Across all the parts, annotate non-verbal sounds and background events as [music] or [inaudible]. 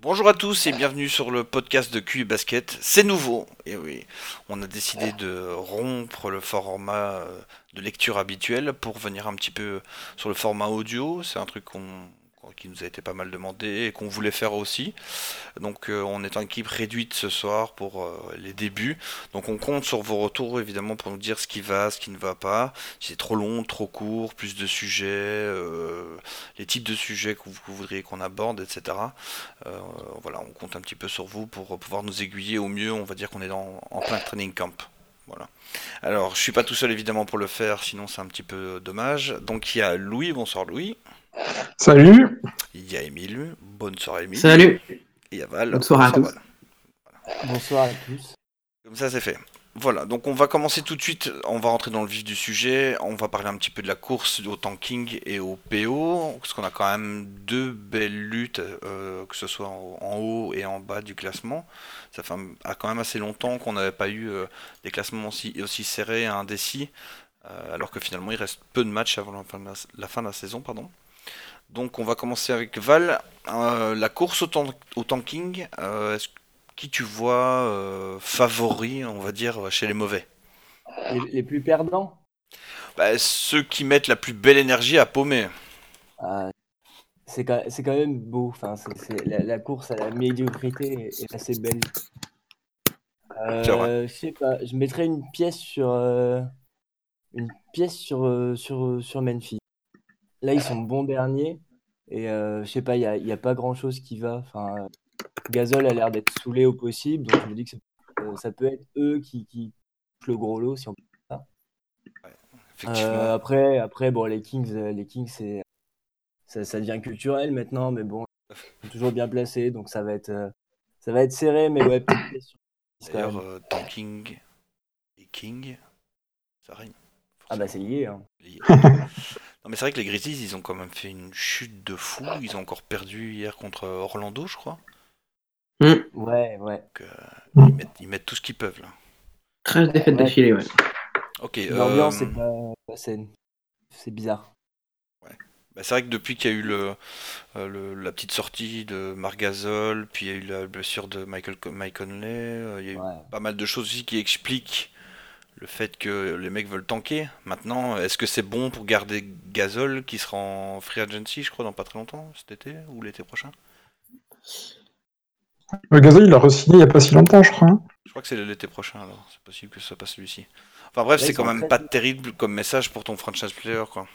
Bonjour à tous et bienvenue sur le podcast de QI Basket. C'est nouveau, et oui, on a décidé de rompre le format euh, de lecture habituel pour venir un petit peu sur le format audio. C'est un truc qu'on qui nous a été pas mal demandé et qu'on voulait faire aussi. Donc euh, on est en équipe réduite ce soir pour euh, les débuts. Donc on compte sur vos retours évidemment pour nous dire ce qui va, ce qui ne va pas. Si c'est trop long, trop court, plus de sujets, euh, les types de sujets que vous, voudriez qu'on aborde, etc. voilà, on compte un petit peu sur vous pour pouvoir nous aiguiller au mieux. On va dire qu'on est dans, en plein training camp. Voilà. Alors, je suis pas tout seul évidemment pour le faire, sinon c'est un petit peu dommage. Donc il y a Louis, bonsoir Louis. Salut. Il y a Émile. Bonne soirée Émile. Salut. Et il y a Val. Bonsoir à tous. Bonsoir à tous. Comme ça c'est fait. Voilà, donc on va commencer tout de suite, on va rentrer dans le vif du sujet, on va parler un petit peu de la course au tanking et au PO, parce qu'on a quand même deux belles luttes, euh, que ce soit en, haut et en bas du classement. Ça fait quand même assez longtemps qu'on n'avait pas eu euh, des classements aussi, aussi serrés, indécis, euh, alors que finalement il reste peu de matchs avant la fin de la, la, fin de la saison. Pardon. Donc on va commencer avec Val. Euh, la course au, tanking, euh, qui tu vois euh, favori, on va dire, chez les mauvais? Les, plus perdants? Bah, Ceux qui mettent la plus belle énergie à paumer. Ah, c'est quand, même beau. Enfin, la, course à la médiocrité est, assez belle. je sais pas, je mettrais une pièce sur une pièce sur, sur, sur Memphis. Là, ils sont bons derniers. Et euh, je sais pas, il n'y a, a, pas grand chose qui va. Enfin, Gazol a l'air d'être saoulé au possible. Donc je me dis que euh, ça peut être eux qui, qui le gros lot, si on peut ça. Euh, après, après, bon, les Kings, les Kings c'est, ça, ça, devient culturel maintenant, mais bon, ils sont toujours bien placés, donc ça va être, ça va être serré, mais ouais, D'ailleurs, Tanking et King, ça règne. Ah bah c'est lié. Hein. [laughs] non mais c'est vrai que les Grizzlies, ils ont quand même fait une chute de fou. Ils ont encore perdu hier contre Orlando, je crois. Mm. Ouais, ouais. Euh, ils, mettent, tout ce qu'ils peuvent là. 13 défaites d'affilée, ouais. Ok. L'ambiance, euh... c'est pas, c'est bizarre. Ouais. Bah, c'est vrai que depuis qu'il y a eu le, euh, la petite sortie de Margazol, puis il y a eu la blessure de Michael Mike Conley, euh, il y a eu pas mal de choses aussi qui expliquent le fait que les mecs veulent tanker. Maintenant, est-ce que c'est bon pour garder Gazol qui sera en free agency, je crois, dans pas très longtemps, cet été ou l'été prochain? Gazol, il a re-signé il n'y a pas si longtemps, je crois. Hein. Je crois que c'est l'été prochain, alors c'est possible que ce soit pas celui-ci. Enfin bref, c'est quand même pas terrible comme message pour ton franchise player, quoi.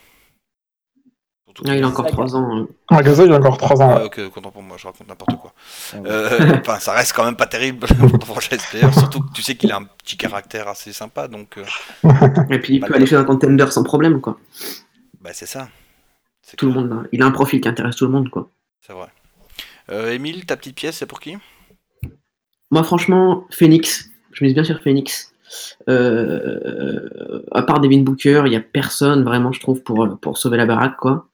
Ah, il a encore 3 ans. Hein. Ah, Gazol, il a encore 3 ans. Ok, content pour moi, je raconte n'importe quoi. Ah euh, [laughs] enfin, ça reste quand même pas terrible [laughs] pour player, surtout que tu sais qu'il a un petit caractère assez sympa, donc. Euh, [laughs] Et puis il peut aller chez un contender sans problème, quoi. Bah, c'est ça. Tout le monde, hein. il a un profil qui intéresse tout le monde, quoi. C'est vrai. Euh, Émile, ta petite pièce, c'est pour qui? Moi, franchement, Phoenix. Je mise bien sur Phoenix. Euh, à part Devin Booker, il n'y a personne vraiment, je trouve, pour, pour sauver la baraque, quoi.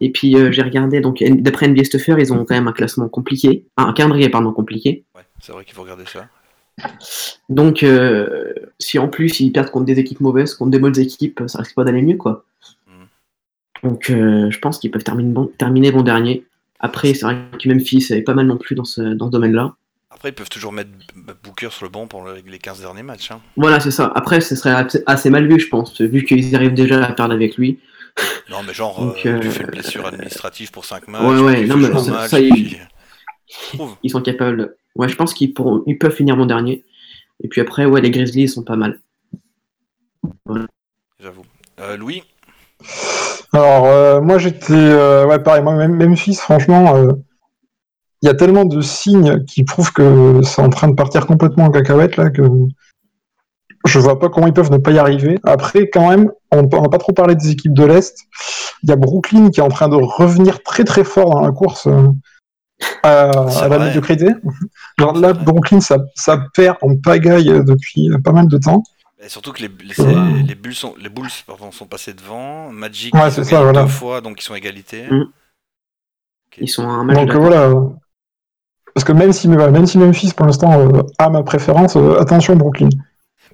Et puis euh, j'ai regardé, donc d'après NBA Stuffer, ils ont quand même un classement compliqué, un calendrier pardon compliqué. Ouais, c'est vrai qu'il faut regarder ça. Donc euh, si en plus ils perdent contre des équipes mauvaises, contre des bonnes équipes, ça risque pas d'aller mieux quoi. Mm. Donc euh, je pense qu'ils peuvent terminer bon, terminer bon dernier. Après c'est vrai que Memphis est pas mal non plus dans ce, dans ce domaine-là. Après, ils peuvent toujours mettre Booker sur le banc pour les 15 derniers matchs. Hein. Voilà, c'est ça. Après, ce serait assez mal vu, je pense, vu qu'ils arrivent déjà à perdre avec lui. Non, mais genre, euh, tu euh, fais une blessure administrative pour 5 matchs. Ouais, ouais, non, mais ça, ils... ils sont capables. Ouais, je pense qu'ils pourront... ils peuvent finir mon dernier. Et puis après, ouais, les Grizzlies sont pas mal. J'avoue. Euh, Louis? Alors, moi j'étais. ouais, pareil, moi, même Memphis, franchement, il y a tellement de signes qui prouvent que c'est en train de partir complètement en cacahuète là que je vois pas comment ils peuvent ne pas y arriver. Après, quand même, on n'a pas trop parlé des équipes de l'Est. Il y a Brooklyn qui est en train de revenir très très fort dans la course euh, à, [laughs] la médiocrité. [laughs] Genre là, Brooklyn, ça, ça, perd en pagaille depuis pas mal de temps. Et surtout que les, les, les Bulls, sont, les Bulls pardon, sont passés devant. Magic ouais, c'est ça, voilà. deux fois, donc ils sont égalité. Mm. Ils sont un match Donc voilà. Parce que même si, même si Memphis, pour l'instant, euh, a ma préférence, euh, attention Brooklyn.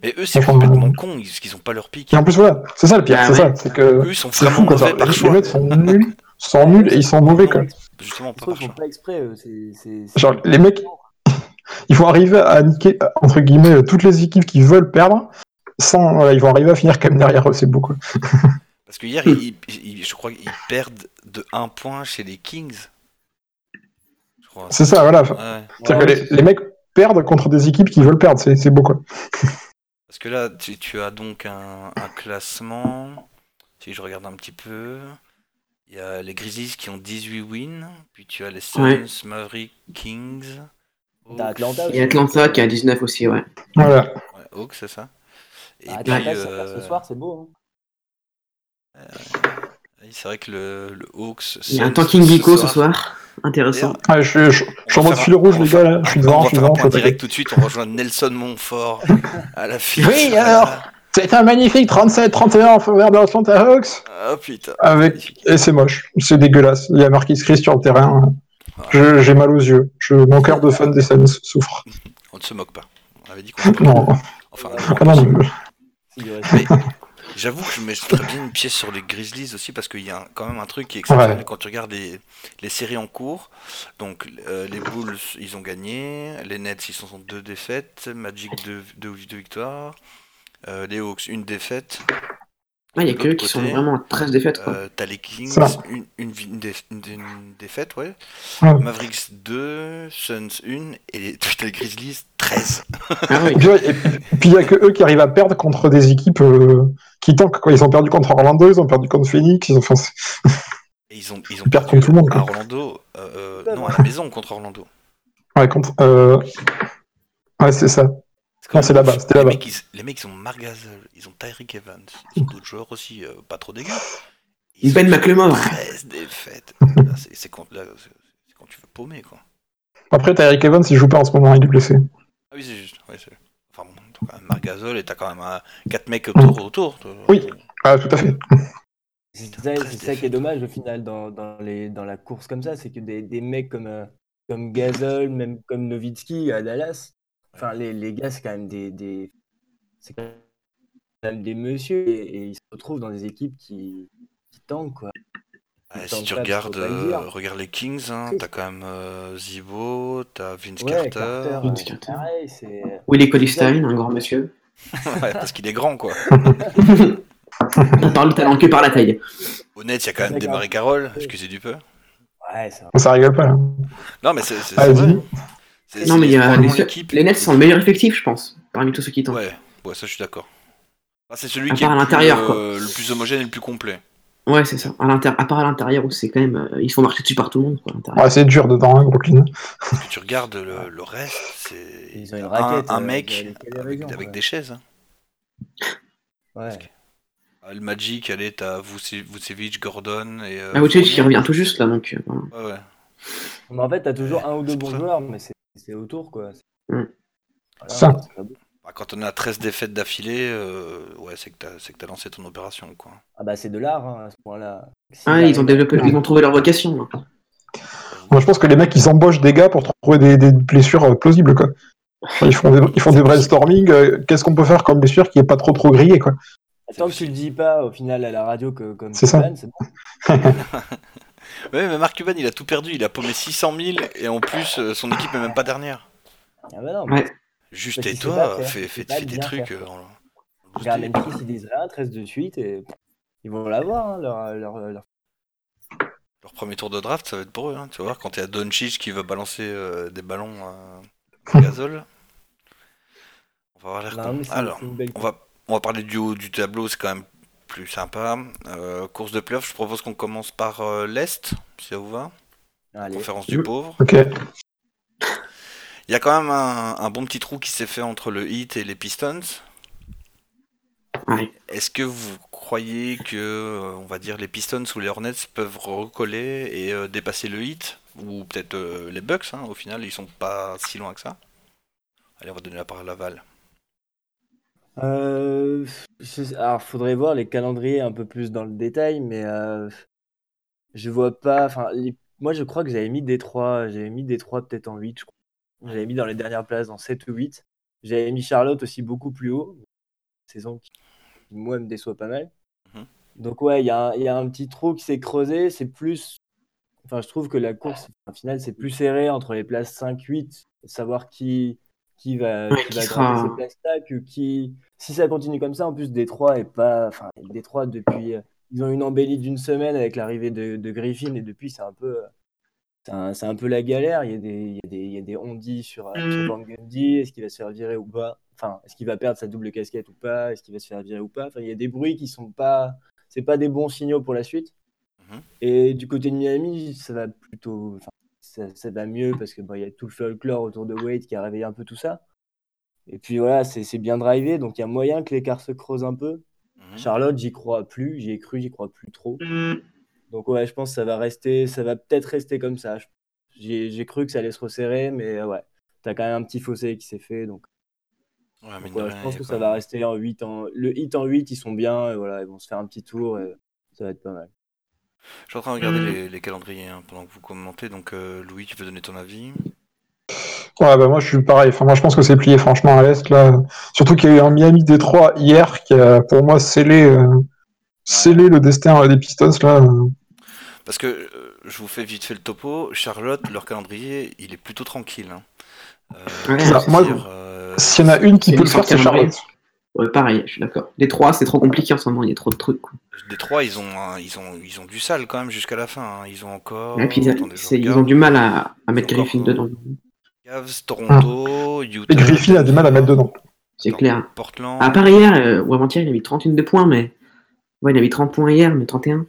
Mais eux, c'est complètement con, ils, qu'ils ont pas leur pic. Et en plus, voilà, c'est ça le pire, ah c'est ça. C'est que. Eux, ils sont vraiment fou, mauvais par choix. Les mecs sont nuls, sont nuls et ils sont mauvais, quoi. justement pas Ils par choix. pas exprès. eux, c'est- c'est- c'est- Genre, les mecs, [laughs] ils vont arriver à niquer, entre guillemets, toutes les équipes qui veulent perdre, sans, voilà, ils vont arriver à finir quand même derrière eux, c'est beau, quoi. [laughs] Parce que hier, ils- ils- je crois qu'ils perdent de 1 point chez les Kings. Je crois. C'est ça, voilà. Ouais. C'est-à-dire que les, les mecs perdent contre des équipes qui veulent perdre, c'est c'est beau, quoi. [laughs] Parce que là, tu, tu as donc un, un classement. Si je regarde un petit peu, il y a les Grizzlies qui ont 18 wins, puis tu as les Suns, Ouais. Mavericks, Kings. Hawks. Atlanta Et Atlanta qui a 19 aussi, ouais. Voilà. Ouais, Hawks, c'est ça. Et Ah, puis, Atlanta, ça euh, ce soir, c'est beau. hein. oui, c'est vrai que le, le Hawks. Il y a un tanking Geeko ce soir. Intéressant. Ouais, je, suis- je- je suis en mode fil rouge, les gars, là. Je suis devant, va je suis devant, je point suis direct tout de suite. On rejoint Nelson Montfort [laughs] à la file. Oui, alors C'est un magnifique 37-31 en faveur de Atlanta Hawks. Ah putain. Avec... Et c'est moche, c'est dégueulasse. Il y a Marquis Chris sur le terrain. Je- J'ai mal aux yeux. Je... Mon cœur de fan des Suns souffre. On ne se moque pas. On avait dit qu'on Non, Enfin, ah non, aurait- Mais j'avoue que je mettrais bien une pièce sur les Grizzlies aussi parce qu'il y a un- quand même un truc qui est exceptionnel Ouais. quand tu regardes les, les séries en cours. Donc euh, les Bulls ils ont gagné, les Nets ils sont deux défaites, Magic deux, deux, deux victoires, euh, les Hawks une défaite. Ouais, il y a que eux qui sont vraiment à 13 défaites, quoi. Euh, T'as les Kings une, une, vi- une déf- une- une défaite ouais. Ouais. Mavericks 2, Suns 1 et les, [laughs] t'as les Grizzlies 13. [laughs] Ah oui. Et puis, ouais, il y a que eux qui arrivent à perdre contre des équipes euh, qui tankent. Quoi. Ils ont perdu contre Orlando, ils ont perdu contre Phoenix. Ils ont... enfin, c'est- Et ils ont, ils ont perdu contre tout le monde, à quoi. Orlando, euh, euh, non à la maison contre Orlando. ouais, contre. euh, Ouais, c'est ça. Non, c'est là-bas, c'était les là-bas. mecs, ils, les mecs, ils ont Marc Gasol, ils ont Tyreek Evans, ils ont d'autres joueurs aussi euh, pas trop dégueux. Ils Ben ont McLemore. 13 défaites. Là, c'est quand, tu veux paumer, quoi. Après, Eric Evans, il joue pas en ce moment, il est blessé. Ah oui, c'est juste. c'est- enfin, bon, t'as quand même Marc Gasol et t'as quand même 4 mecs autour. Oui. Ah, tout à fait. C'est ça, 13 c'est ça qui est dommage au final dans, dans, les, dans la course comme ça, c'est que des, des mecs comme, euh, comme Gasol, même comme Nowitzki à Dallas, enfin les, les gars c'est quand même des, des c'est quand même des messieurs et, et ils se retrouvent dans des équipes qui, qui tankent quoi. Ouais, si tu regardes, euh, regarde les Kings, hein, t'as quand même euh, Zibo, t'as Vince Ouais, Carter. Carter, Vince euh, Carter. pareil, Willie Colistein, un grand monsieur. [laughs] Ouais, parce qu'il est grand, quoi. [laughs] On parle le talent que par la taille. Honnête, il y a quand même des. Marie Carroll, excusez du peu. ouais, ça Ça rigole pas, là. Non, mais c'est c'est- Ah, Non, c'est mais il y a les, Nets sont le meilleur effectif, je pense, parmi tous ceux qui tentent. Ouais, ouais, ça je suis d'accord. Enfin, c'est celui À qui est à le plus, l'intérieur, quoi. euh, le plus homogène et le plus complet. Ouais, c'est ça. À, à part à l'intérieur où c'est quand même. euh, ils se font marcher dessus par tout le monde, quoi. Ouais, c'est dur dedans, hein, Brooklyn. Que tu regardes le, le reste, c'est Ils ont une un, raquette, un euh, mec avec, raisons, avec ouais. des chaises. hein. ouais. Ah, Le Magic, allez, t'as Vuce- Vucevic, Gordon et. euh, Ah, Vucevic qui revient tout juste là, donc. euh. Ouais, ouais. Mais en fait, t'as toujours un ou deux bons joueurs, mais c'est c'est autour quoi. Mm. Voilà, Ça. Bah, quand on a 13 défaites d'affilée, euh, ouais, c'est que t'as c'est que t'as lancé ton opération, quoi. Ah bah c'est de l'art hein, à ce point-là. Ah, ils ont développé, ils ont trouvé leur vocation. là. Moi, je pense que les mecs, ils embauchent des gars pour trouver des, des blessures euh, plausibles, quoi. Enfin, Ils font des, ils font des brainstorming. euh, Qu'est-ce qu'on peut faire comme blessure qui est pas trop trop grillée, quoi. Tant que tu le dis pas au final à la radio que comme C'est ça. Bon. [laughs] Ouais, mais Mark Cuban, il a tout perdu. Il a paumé 600 000 et en plus, euh, son équipe est même pas dernière. Ah bah non. Juste Parce tais-toi, pas faire. fais, des bien trucs. euh, en- Regarde. Memphis, ils disent rien, 13 de suite et ils vont l'avoir hein, leur, leur, leur- Leur premier tour de draft, ça va être pour eux. hein. Tu vas voir, quand il y a Doncic qui va balancer euh, des ballons à [laughs] Gasol, on va avoir l'air Non, Alors, on va, on va parler du haut du tableau, c'est quand même plus sympa. Euh, course de playoff, je propose qu'on commence par euh, l'Est, si ça vous va. Allez. Conférence du pauvre. Ok. Il y a quand même un, un bon petit trou qui s'est fait entre le Heat et les Pistons. Est-ce que vous croyez que, euh, on va dire, les Pistons ou les Hornets peuvent recoller et euh, dépasser le Heat? Ou peut-être euh, les Bucks, hein, au final, ils sont pas si loin que ça. Allez, on va donner la parole à Val. Euh, je- alors, faudrait voir les calendriers un peu plus dans le détail, mais euh, je vois pas. Enfin, les- moi, je crois que j'avais mis Détroit, j'avais mis Détroit peut-être en 8, je crois. J'avais mis dans les dernières places, en 7 ou 8. J'avais mis Charlotte aussi beaucoup plus haut. Saison qui, qui, moi, me déçoit pas mal. Mhm. Donc, ouais, il y, a un- il y a un petit trou qui s'est creusé. C'est plus. enfin, je trouve que la course, en finale, c'est plus serré entre les places 5-8, savoir qui, qui va, Ouais, qui qui va sera- grimper ces places-là, que qui, si ça continue comme ça, en plus, Détroit est pas, enfin, Détroit depuis, euh, ils ont une embellie d'une semaine avec l'arrivée de, de Griffin et depuis, c'est un peu, euh, c'est un, c'est un peu la galère. Il y a des, il y a des, il y a des on-dit sur, euh, sur Van Gundy. Est-ce qu'il va se faire virer ou pas? Enfin, est-ce qu'il va perdre sa double casquette ou pas? Est-ce qu'il va se faire virer ou pas? Enfin, il y a des bruits qui sont pas, c'est pas des bons signaux pour la suite. Mhm. Et du côté de Miami, ça va plutôt, enfin, ça, ça va mieux parce que bon, il y a tout le folklore autour de Wade qui a réveillé un peu tout ça. Et puis voilà, c'est c'est bien drivé, donc il y a moyen que l'écart se creuse un peu. Mhm. Charlotte, j'y crois plus, j'y ai cru, j'y crois plus trop. Donc ouais, je pense que ça va rester, ça va peut-être rester comme ça. J'ai j'ai cru que ça allait se resserrer, mais euh, ouais, t'as quand même un petit fossé qui s'est fait, donc, Ouais, donc je pense que ça va rester en 8 en... Le hit en 8, ils sont bien, et voilà, ils vont se faire un petit tour, et ça va être pas mal. Je suis en train de regarder Mm. les, les calendriers hein, pendant que vous commentez. Donc, euh, Louis, tu veux donner ton avis? Ouais, bah moi je suis pareil. Enfin, moi je pense que c'est plié franchement à l'Est là. Surtout qu'il y a eu un Miami Détroit hier qui a pour moi scellé, euh, scellé le destin euh, des Pistons là. Parce que euh, je vous fais vite fait le topo. Charlotte, leur calendrier, il est plutôt tranquille. hein. Euh, Ouais, moi, euh, S'il y en a une qui peut le faire, c'est. Charlotte. Ouais, pareil, je suis d'accord. Les trois, c'est trop compliqué en ce moment, il y a trop de trucs. quoi. Détroit, ils ont, un- ils ont, ils ont du sale quand même jusqu'à la fin. hein. Ils ont encore. Et puis, ils, attendez, ont du mal à, à mettre Griffin encore, dedans. Cavs, Toronto, Utah. Et Griffin a du mal à mettre dedans. C'est clair. Portland. À part hier, euh, ou avant-hier, il a mis 31 de points, mais. Ouais, il a mis 30 points hier, mais 31.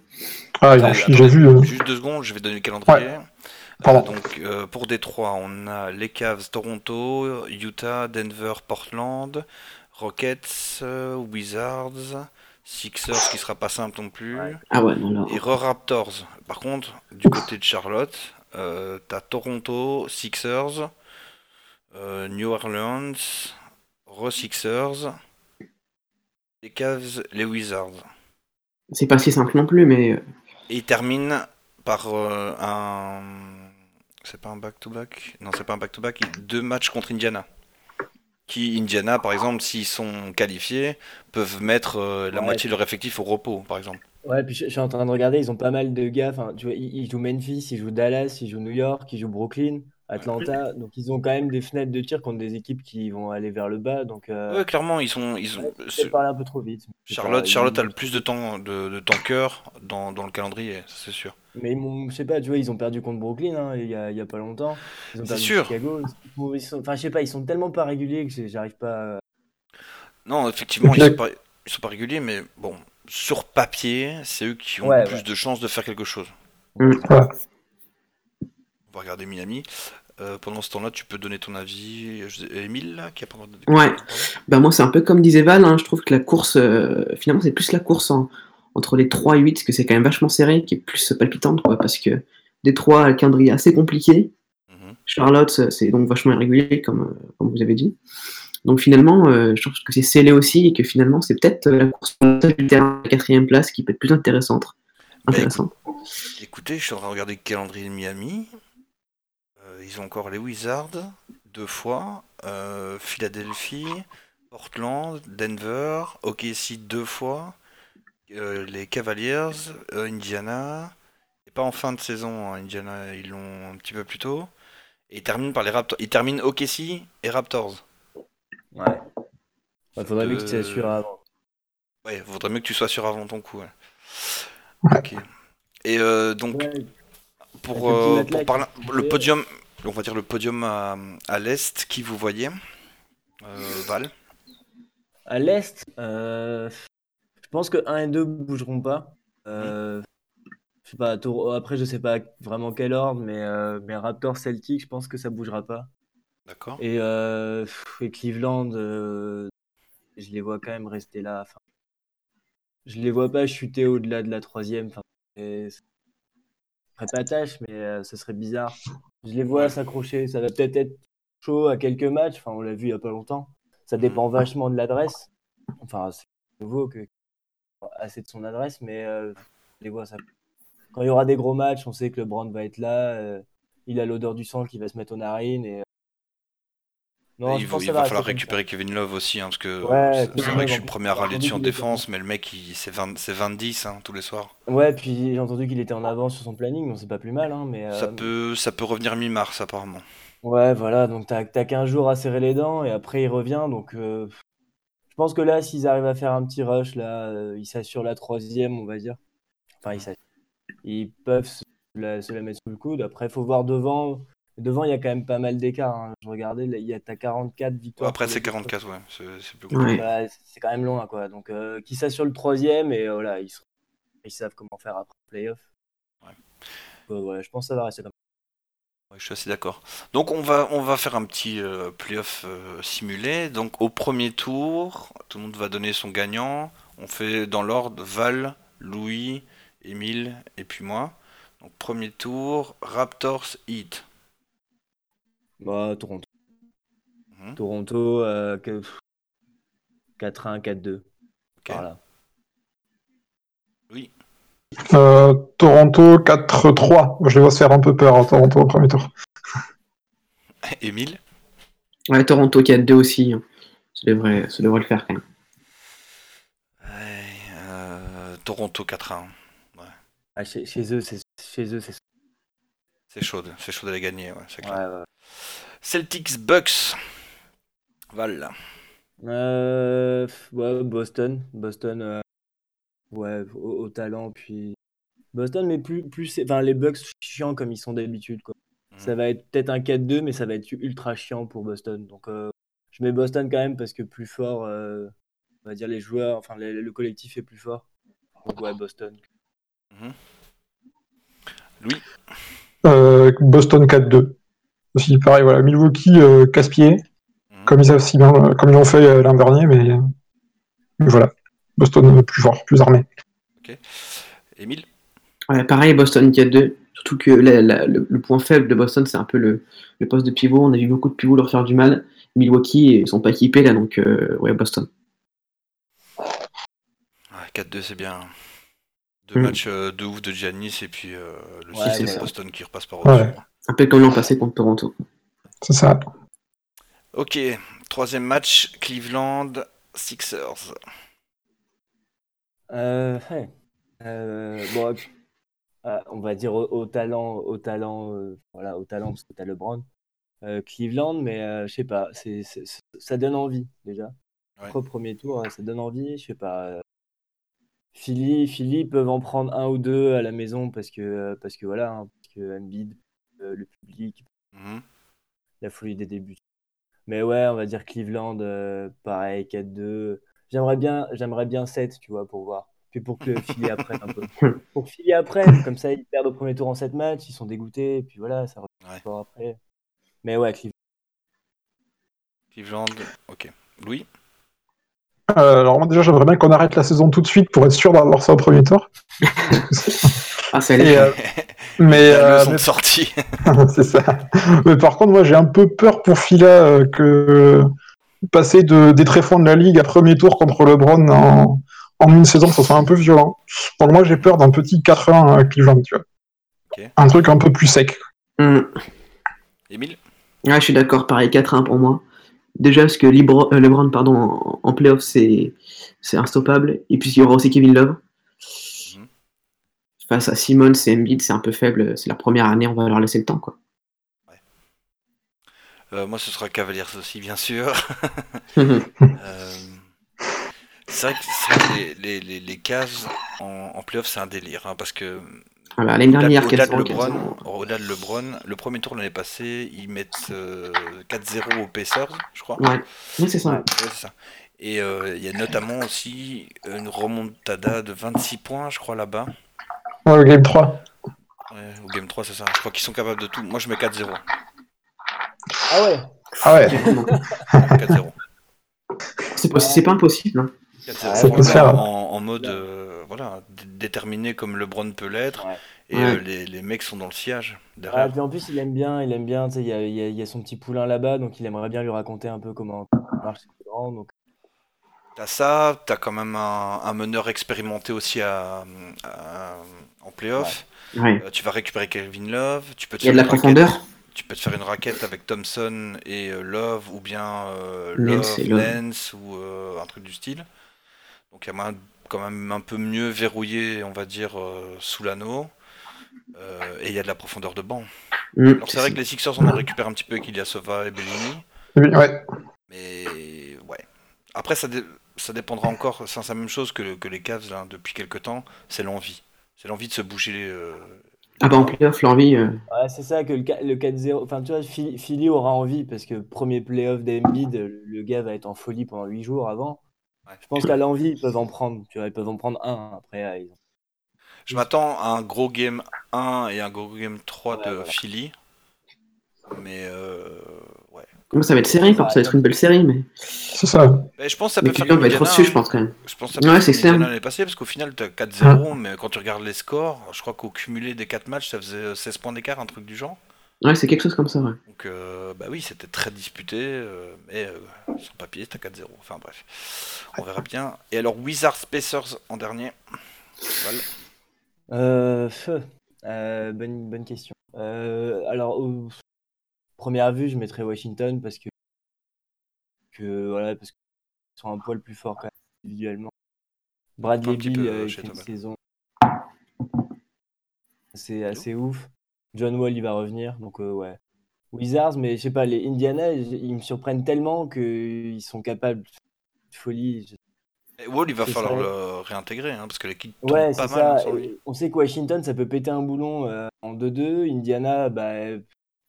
Ah, j'ai j'ai vu. euh, Juste deux secondes, je vais donner le calendrier. Euh, Pardon. donc euh, pour Détroit, on a les Cavs, Toronto, Utah, Denver, Portland, Rockets, euh, Wizards, Sixers qui sera pas simple non plus, Ouais. Ah ouais, non, là. et Re Raptors. Par contre, du côté de Charlotte, euh, t'as Toronto, Sixers, euh, New Orleans, Re Sixers, les Cavs, les Wizards. C'est pas si simple non plus, mais. euh, Et il termine par euh, un. C'est pas un back-to-back? Non, c'est pas un back-to-back. il- Deux matchs contre Indiana. Qui, Indiana, par exemple, s'ils sont qualifiés, peuvent mettre euh, la Ouais. moitié de leur effectif au repos, par exemple. Ouais, puis je, je suis en train de regarder, ils ont pas mal de gars. Enfin, tu vois, ils, ils jouent Memphis, ils jouent Dallas, ils jouent New York, ils jouent Brooklyn, Atlanta. Donc ils ont quand même des fenêtres de tir contre des équipes qui vont aller vers le bas. Donc euh, Ouais, clairement, ils sont. Ils ont... ouais, un peu trop vite. Charlotte, pas- Charlotte ils- a le plus de temps de, de tanker dans, dans le calendrier, c'est sûr. Mais ils m'ont- je sais pas, tu vois, ils ont perdu contre Brooklyn hein, il y a, il y a pas longtemps. Ils ont C'est perdu sûr. Chicago. Ils sont- Enfin, je sais pas, ils sont tellement pas réguliers que j'arrive pas. à- Non, effectivement, ils sont, pas, ils sont pas réguliers, mais bon, sur papier, c'est eux qui ont Ouais, le plus ouais. de chances de faire quelque chose. Mm. Va regarder Miami. Euh, pendant ce temps-là, tu peux donner ton avis. Émile, là, qui a de- Ouais. Bah moi c'est un peu comme disait Val, hein, je trouve que la course, euh, finalement c'est plus la course en- entre les 3 et 8, parce que c'est quand même vachement serré, qui est plus palpitante, quoi, parce que des 3 le calendrier assez compliqué, Mhm. Charlotte c'est donc vachement irrégulier, comme, euh, comme vous avez dit. Donc finalement, euh, je trouve que c'est scellé aussi, et que finalement c'est peut-être la course du terrain, la quatrième place, qui peut être plus intéressante. Bah, intéressante. Écoutez, je suis en train de regarder le calendrier de Miami. Ils ont encore les Wizards, deux fois. euh, Philadelphie, Portland, Denver, OKC deux fois. euh, les Cavaliers, euh, Indiana. Et pas en fin de saison, hein, Indiana, ils l'ont un petit peu plus tôt. Et ils terminent par les Raptors. Ils terminent OKC et Raptors. Ouais. Ouais, faudrait mieux que tu sois sûr avant. Ouais, vaudrait mieux que tu sois sûr avant ton coup. ouais. Ok. Et donc, pour, pour parler, le podium, on va dire le podium à, à l'est, qui vous voyez? Euh, Val À l'Est, euh, je pense que 1 et 2 bougeront pas. Euh, je sais pas, après, je sais pas vraiment quel ordre, mais, euh, mais Raptors Celtic, je pense que ça bougera pas. D'accord. Et, euh, Cleveland, je les vois quand même rester là. Enfin, je les vois pas chuter au-delà de la troisième. Enfin, et- ce serait pas tâche, mais ce serait bizarre. Je les vois s'accrocher. Ça va peut-être être chaud à quelques matchs. Enfin, on l'a vu il y a pas longtemps. Ça dépend vachement de l'adresse. Enfin, c'est nouveau que assez de son adresse, mais euh, je les vois ça. Quand il y aura des gros matchs, on sait que le Brand va être là. euh, il a l'odeur du sang qui va se mettre aux narines et Non, il va, il falloir récupérer Kevin Love aussi, hein, parce que Ouais, c'est- vrai que je suis le premier à râler dessus en défense, mais le mec, il- c'est 20 c'est 20-10 hein, tous les soirs. Ouais, puis j'ai entendu qu'il était en avance sur son planning, donc c'est pas plus mal. Hein, mais, Ça, euh, peut, ça peut revenir mi-mars, apparemment. Ouais, voilà, donc t'as t'as 15 jours à serrer les dents et après il revient. Donc euh, je pense que là, s'ils arrivent à faire un petit rush, là, euh, ils s'assurent la troisième, on va dire. Enfin, ils, ils peuvent se la, se la mettre sous le coude. Après, il faut voir devant. Devant, il y a quand même pas mal d'écart. hein. Je regardais, il y a t'as 44 victoires. Après, c'est les deux 44, ouais. C'est c'est plus. Bah, c'est quand même loin, quoi. Donc, euh, qui s'assure le troisième et euh, voilà, ils, ils savent comment faire après le playoff. Ouais. Euh, ouais, je pense que ça va rester comme Ouais, je suis assez d'accord. Donc on va, on va faire un petit euh, playoff euh, simulé. Donc au premier tour, tout le monde va donner son gagnant. On fait dans l'ordre Val, Louis, Émile et puis moi. Donc premier tour, Raptors Heat. Ça. Bah, Toronto. Mhm. Toronto, euh, que- 4-1, 4-2. Ok. Par là. Oui. Euh, Toronto 4-3. Je les vois se faire un peu peur, hein, Toronto au premier tour. [laughs] Émile? Ouais, Toronto 4-2 aussi. hein. Ça devrait, ça devrait le faire quand même. Ouais, euh, Toronto 4-1. Ah, chez, chez eux, c'est chez eux, c'est C'est chaud, c'est chaud d'aller gagner, ouais, c'est clair. ouais, ouais. Celtics Bucks. Val. Euh, ouais, Boston, Boston, euh, ouais, au, au talent puis Boston, mais plus plus, c'est- enfin les Bucks chiants comme ils sont d'habitude quoi. Ça Mhm. va être peut-être un 4-2, mais ça va être ultra chiant pour Boston. Donc euh, je mets Boston quand même parce que plus fort, euh, on va dire les joueurs, enfin les- le collectif est plus fort. Donc ouais, Boston. Louis. Euh, Boston 4-2. Aussi, pareil, voilà. Milwaukee euh, casse-pied, Mhm. comme ils savent si bien, euh, comme ils l'ont fait l'an dernier, mais, mais voilà. Boston plus fort, plus armé. Émile? Ouais, pareil, Boston 4-2. Surtout que la- la- le, le point faible de Boston, c'est un peu le, le poste de pivot. On a vu beaucoup de pivots leur faire du mal. Milwaukee, ils sont pas équipés là, donc euh, ouais, Boston. Ouais, 4-2, c'est bien. Deux Mhm. matchs euh, de ouf de Giannis et puis euh, le Ouais, système c'est de ça. Boston qui repasse par Ouais. au-dessus. Un peu comme l'an passé contre Toronto. C'est ça. Ok, troisième match, Cleveland Sixers. Euh, ouais. Euh, bon, euh, on va dire au, au talent, au talent, euh, voilà, au talent parce que t'as LeBron, euh, Cleveland, mais euh, je sais pas, c'est, c'est- c'est- ça donne envie déjà. Ouais. Après, au premier tour, ça donne envie, je sais pas. Philly, Philly peuvent en prendre un ou deux à la maison parce que, euh, parce que voilà, hein, parce que Embiid, euh, le public, Mhm. la folie des débuts. Mais ouais, on va dire Cleveland, euh, pareil, 4-2. J'aimerais bien, j'aimerais bien 7, tu vois, pour voir. Puis pour que Philly apprenne un peu. [laughs] Pour Philly apprenne, comme ça, ils perdent au premier tour en 7 matchs, ils sont dégoûtés, et puis voilà, ça revient Ouais. après. Mais ouais, Cleveland. Cleveland, ok. Louis? Euh, alors moi déjà j'aimerais bien qu'on arrête la saison tout de suite pour être sûr d'avoir ça au premier tour. Ah, allait. euh, mais, euh, mais- sortie. [laughs] c'est ça. Mais par contre moi j'ai un peu peur pour Fila euh, que passer de, des tréfonds de la ligue à premier tour contre LeBron en, en une saison ça soit un peu violent. Donc moi j'ai peur d'un petit 4-1 à Cleveland, tu vois. Un truc un peu plus sec. Hum. Émile? Ouais, je suis d'accord, pareil, 4-1 pour moi. Déjà parce que Libro- euh, LeBron pardon, en, en playoff, c'est c'est instoppable. Et puis il y aura aussi Kevin Love. Mhm. Face à Simmons et Embiid, c'est un peu faible. C'est la première année, on va leur laisser le temps. Quoi. Euh, Moi, ce sera Cavaliers aussi, bien sûr. [laughs] [laughs] Euh, c'est vrai que, c'est les, les, les, en, en playoff, c'est un délire. hein, parce que Bah, L'année dernière, au-delà de, LeBron, au-delà de LeBron, le premier tour l'année passée, ils mettent euh, 4-0 aux Pacers, je crois. Ouais, Ouais, c'est ça. Ouais. Ouais, c'est ça. Et euh, il y a notamment aussi une remontada de 26 points, je crois, là-bas. Ouais, le game 3. Ouais, au Game 3, c'est ça. Je crois qu'ils sont capables de tout. Moi, je mets 4-0. Ah ouais Ah ouais. [laughs] Carrément. 4-0. C'est pas impossible. hein. 4-0. Ça peut se faire. En, en mode euh, voilà, déterminé comme LeBron peut l'être. Ouais. Et Ouais. euh, les, les mecs sont dans le sillage Ah, derrière. puis en plus, il aime bien, il aime bien, tu sais, il y a, il y y a son petit poulain là-bas, donc il aimerait bien lui raconter un peu comment ça marche de rang, donc T'as ça, t'as quand même un, un meneur expérimenté aussi à, à- en playoff. Ouais. Euh, tu vas récupérer Kelvin Love. Tu peux te Il y a de la profondeur. tu peux te faire une raquette avec Thompson et euh, Love, ou bien euh, Lance Love. Lance, ou euh, un truc du style. Donc il y a moyen de quand même un peu mieux verrouiller, on va dire, euh, sous l'anneau. Euh, et il y a de la profondeur de banc. Mm, Alors c'est vrai que les Sixers on en récupère un petit peu avec Ilyasova et Bellini. Oui, ouais. Mais ouais. Après, ça, dé- ça dépendra encore. C'est la même chose que, que les Cavs là, depuis quelques temps. C'est l'envie. C'est l'envie de se bouger. euh, Ah bah en playoff, l'envie. euh, Ouais, c'est ça que le, le 4-0. Enfin, tu vois, Philly, aura envie parce que premier playoff d'Embiid, le le gars va être en folie pendant 8 jours avant. Je pense qu'à l'envie, ils peuvent en prendre. Tu vois, ils peuvent en prendre un. Après, ils ont- Je m'attends à un gros game 1 et un gros game 3 Ouais, de voilà. Philly. Mais euh, ouais. moi, ça va être serré. Ça va être une belle série, mais. C'est ça. Mais je pense que ça Mais peut faire Cleveland comme va être Indiana, au-dessus, je hein. pense, quand même. Je pense que ça peut Ouais, faire c'est l'année passée parce qu'au final tu as 4-0 mais quand tu regardes les scores, je crois qu'au cumulé des 4 matchs ça faisait 16 points d'écart, un truc du genre. Ouais, c'est quelque chose comme ça, ouais. Donc euh, bah oui, c'était très disputé euh, mais euh, sur papier c'était 4-0. Enfin bref. On verra bien. Et alors Wizards Pacers en dernier. Val. Euh, feu. Euh, bonne, bonne question. Euh, alors, au- première vue, je mettrais Washington parce que, que voilà, parce qu'ils sont un poil plus forts quand même individuellement. Bradley Bill euh, une saison c'est assez ouf. John Wall il va revenir, donc euh, ouais. Wizards, mais je sais pas, les Indiana, ils me surprennent tellement qu'ils sont capables de folie. Et Wall il va falloir ça. le réintégrer hein, parce que l'équipe tourne Ouais, pas mal ça. lui. On sait que Washington, ça peut péter un boulon euh, en 2-2. Indiana, bah,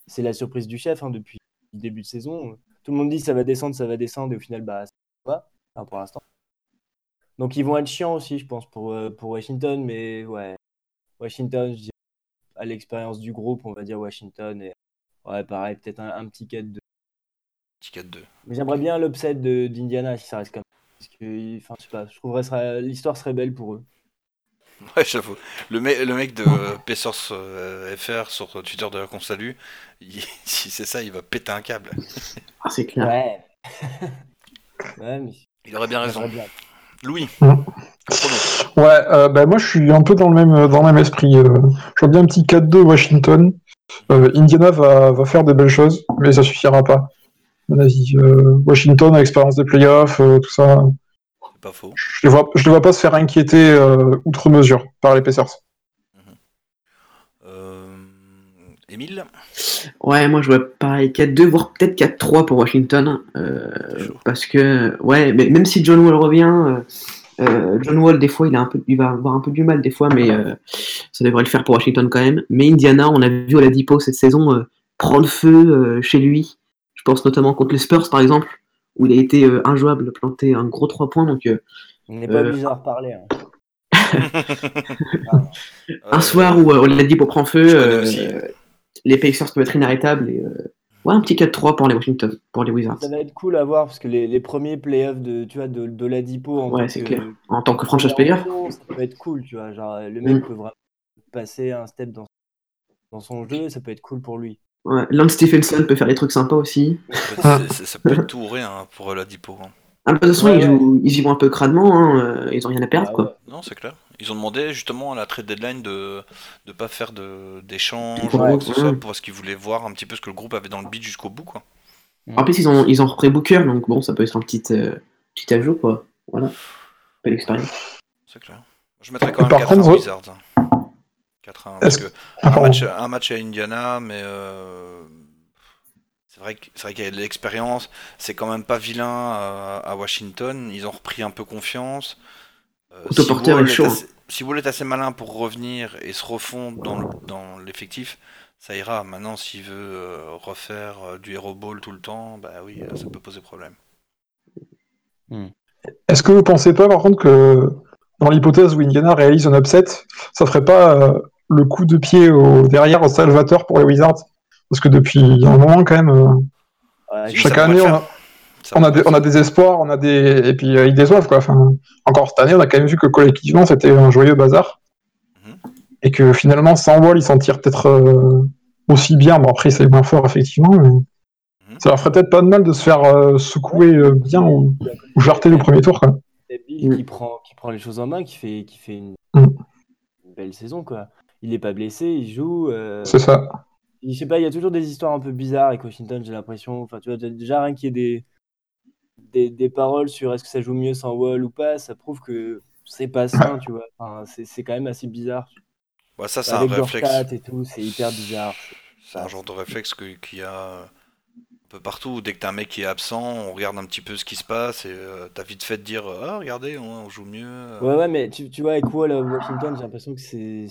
c'est la surprise du chef hein, depuis le début de saison. Tout le monde dit ça va descendre, ça va descendre, et au final, bah, ça va pas enfin, pour l'instant. Donc ils vont être chiants aussi, je pense, pour, euh, pour Washington, mais ouais, Washington, je à l'expérience du groupe, on va dire Washington, et ouais, pareil, peut-être un, un petit 4-2. Petit 4-2. Mais j'aimerais bien l'upset de- d'Indiana si ça reste comme ça. Parce que, enfin, je sais pas, je trouverais ça- l'histoire serait belle pour eux. [laughs] Ouais, j'avoue. Le, me- le mec de Pacers euh, FR sur Twitter de qu'on salue, il- [laughs] si c'est ça, il va péter un câble. [laughs] Ah, c'est clair. Ouais. ouais, mais Il aurait bien raison. bien. Louis, chrono. Ouais, euh, bah, moi je suis un peu dans le même, dans le même esprit. euh. je vois bien un petit 4-2 Washington. Euh, Indiana va, va faire des belles choses, mais ça suffira pas. À mon avis. Euh, Washington a l'expérience des playoffs, euh, tout ça. C'est pas faux. Je ne vois, je les vois pas se faire inquiéter euh, outre mesure par les Pacers. Euh, Émile? Ouais, moi je vois pareil 4-2, voire peut-être 4-3 pour Washington. euh, parce que, ouais, mais même si John Wall revient, euh, euh, John Wall, des fois, il, a un peu, il va avoir un peu du mal, des fois, mais euh, ça devrait le faire pour Washington quand même. Mais Indiana, on a vu à la Dipo cette saison euh, prendre feu euh, chez lui. Je pense notamment contre les Spurs, par exemple, où il a été euh, injouable, planté un gros 3 points. Donc, euh, On n'est pas Euh, obligé d'en reparler. hein. [laughs] un soir où euh, la Dipo prend feu, euh, les Pacers peuvent être inarrêtables. Et, euh, ouais, un petit 4-3 pour les Washington, pour les Wizards. Ça va être cool à voir parce que les, les premiers playoffs de, tu vois, de, de Ladipo en Ouais, tant c'est que, clair. En tant que franchise player. ça peut être cool, tu vois. Genre, le mec Mm. peut vraiment passer un step dans, dans son jeu, ça peut être cool pour lui. Ouais, Lance Stephenson peut faire des trucs sympas aussi. Ça peut être tout ou rien hein, pour la Dipo. hein. Ah, de toute façon, Ouais, ils, ouais. ils y vont un peu cradement, hein, euh, ils ont rien à perdre, Ah quoi. ouais. Non, c'est clair. Ils ont demandé justement à la trade deadline de ne pas faire de- d'échanges Ouais, ou quoi que ce ouais. soit parce qu'ils voulaient voir un petit peu ce que le groupe avait dans le beat jusqu'au bout. Quoi. En plus, ils ont, ils ont repris Booker, donc bon, ça peut être un petit, euh, petit ajout, quoi. Voilà. Belle expérience. C'est clair. Je mettrais quand même Par 4 contre, Wizards. 4-1. Parce Est-ce que Ah, un match, un match à Indiana, mais euh, c'est vrai que- c'est vrai qu'il y a de l'expérience. C'est quand même pas vilain à, à Washington. Ils ont repris un peu confiance. Euh, si Porter Wall est chaud, assez, si Wall est assez malin pour revenir et se refondre dans le- dans l'effectif, ça ira. Maintenant, s'il veut euh, refaire euh, du hero ball tout le temps, bah oui, euh, ça peut poser problème. Est-ce que vous pensez pas par contre que dans l'hypothèse où Indiana réalise un upset, ça ferait pas euh, le coup de pied au, derrière au salvateur pour les Wizards? Parce que depuis un moment quand même, euh, Ouais, chaque année on a, on, des, on le a des espoirs, on a des et puis euh, ils déçoivent quoi. Enfin, encore cette année, on a quand même vu que collectivement c'était un joyeux bazar Mhm. et que finalement sans Wall ils s'en tirent peut-être euh, aussi bien. Bon après c'est moins fort effectivement, mais Mhm. ça leur ferait peut-être pas de mal de se faire euh, secouer euh, bien ou, ou jarter le premier tour quoi. C'est Bill Mm. qui, prend, qui prend les choses en main, qui fait, qui fait une, Mm. une belle saison. Quoi. Il n'est pas blessé, il joue. euh, C'est ça. Je sais pas, il y a toujours des histoires un peu bizarres avec Washington, j'ai l'impression. Enfin, tu vois, déjà rien qu'il y ait des, des, paroles sur est-ce que ça joue mieux sans Wall ou pas, ça prouve que c'est pas sain, tu vois. Enfin, c'est quand même assez bizarre. Ouais, ça, c'est un réflexe. et tout, c'est hyper bizarre. C'est un genre de réflexe qu'il y a un peu partout. Dès que t'as un mec qui est absent, on regarde un petit peu ce qui se passe et euh, t'as vite fait de dire Ah, regardez, on, joue mieux. Ouais, ouais, mais tu, tu vois, avec Wall Washington, j'ai l'impression que c'est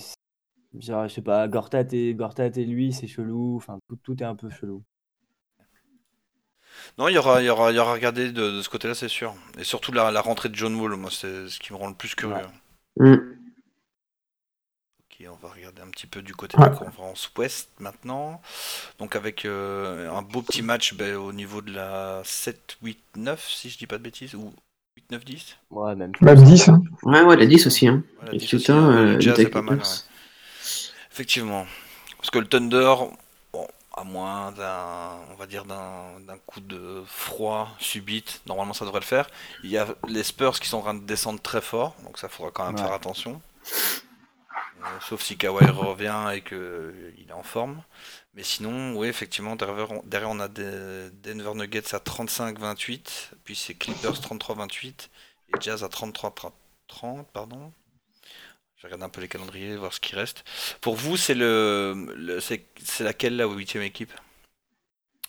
je sais pas, Gortat et, Gortat et lui, c'est chelou. Enfin, tout, tout, est un peu chelou. Non, il y aura, il y aura, il y aura à regarder de, ce côté-là, c'est sûr. Et surtout la, la, rentrée de John Wall, moi, c'est ce qui me rend le plus curieux. Mm. Ok, on va regarder un petit peu du côté de la conférence Ouest maintenant. Donc avec euh, un beau petit match ben, au niveau de la 7, 8, 9, si je dis pas de bêtises, ou 8, 9, 10 Ouais, même, même 10. Hein. Ouais, ouais, la 10 aussi. Hein. Ouais, la 10 aussi, hein. Euh, jazz, c'est pas mal. Ouais. Effectivement. Parce que le Thunder, bon, à moins d'un, on va dire d'un coup de froid subite, normalement ça devrait le faire. Il y a les Spurs qui sont en train de descendre très fort, donc ça faudra quand même faire attention. Euh, sauf si Kawhi revient et qu'il est en forme. Mais sinon, oui, effectivement, derrière, derrière on a des Denver Nuggets à 35-28, puis c'est Clippers 33-28 et Jazz à 33-30, pardon. Regarde un peu les calendriers, voir ce qui reste. Pour vous, c'est le, c'est laquelle la huitième équipe?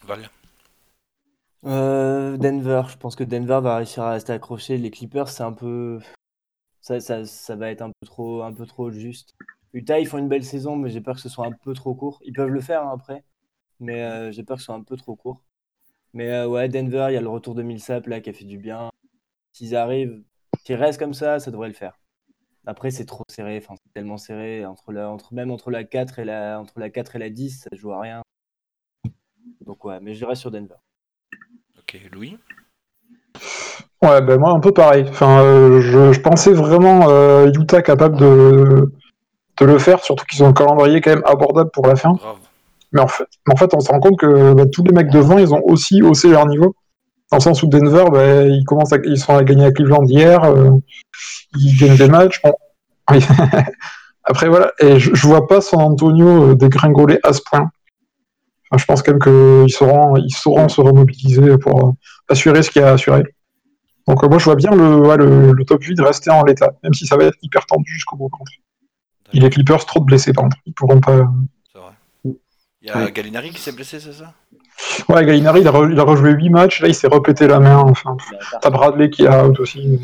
Val euh, Denver. Je pense que Denver va réussir à rester accroché. Les Clippers, c'est un peu, ça, ça, va être un peu trop, un peu trop juste. Utah, ils font une belle saison, mais j'ai peur que ce soit un peu trop court. Ils peuvent le faire hein, après, mais euh, j'ai peur que ce soit un peu trop court. Mais euh, ouais, Denver, il y a le retour de Millsap là qui a fait du bien. S'ils arrivent, s'ils restent comme ça, ça devrait le faire. Après, c'est trop serré, enfin, c'est tellement serré. Entre la, entre, même entre la 4 et la, entre la 4 et la 10, ça joue à rien. Donc ouais, mais je reste sur Denver. Ok, Louis? Ouais, ben moi un peu pareil. Enfin, euh, je, pensais vraiment euh, Utah capable de, de le faire, surtout qu'ils ont un calendrier quand même abordable pour la fin. Mais en fait, en fait, on se rend compte que bah, tous les mecs devant, ils ont aussi haussé leur niveau. Dans le sens où Denver, bah, ils commencent à, ils sont à gagner à Cleveland hier. Euh, ils gagnent des matchs. [laughs] Après, voilà. Et je, je, vois pas San Antonio euh, dégringoler à ce point. Enfin, je pense quand même qu'ils sauront, ils sauront se remobiliser pour euh, assurer ce qu'il y a à assurer. Donc, euh, moi, je vois bien le, le, le, top 8 rester en l'état, même si ça va être hyper tendu jusqu'au bout. Il est Clippers, trop de blessés, par contre. Ils pourront pas. C'est vrai. Il y a Gallinari qui s'est blessé, c'est ça? Ouais, Gallinari, il a, il a, rejoué 8 matchs, là, il s'est repété la main. Enfin, t'as Bradley qui est out aussi.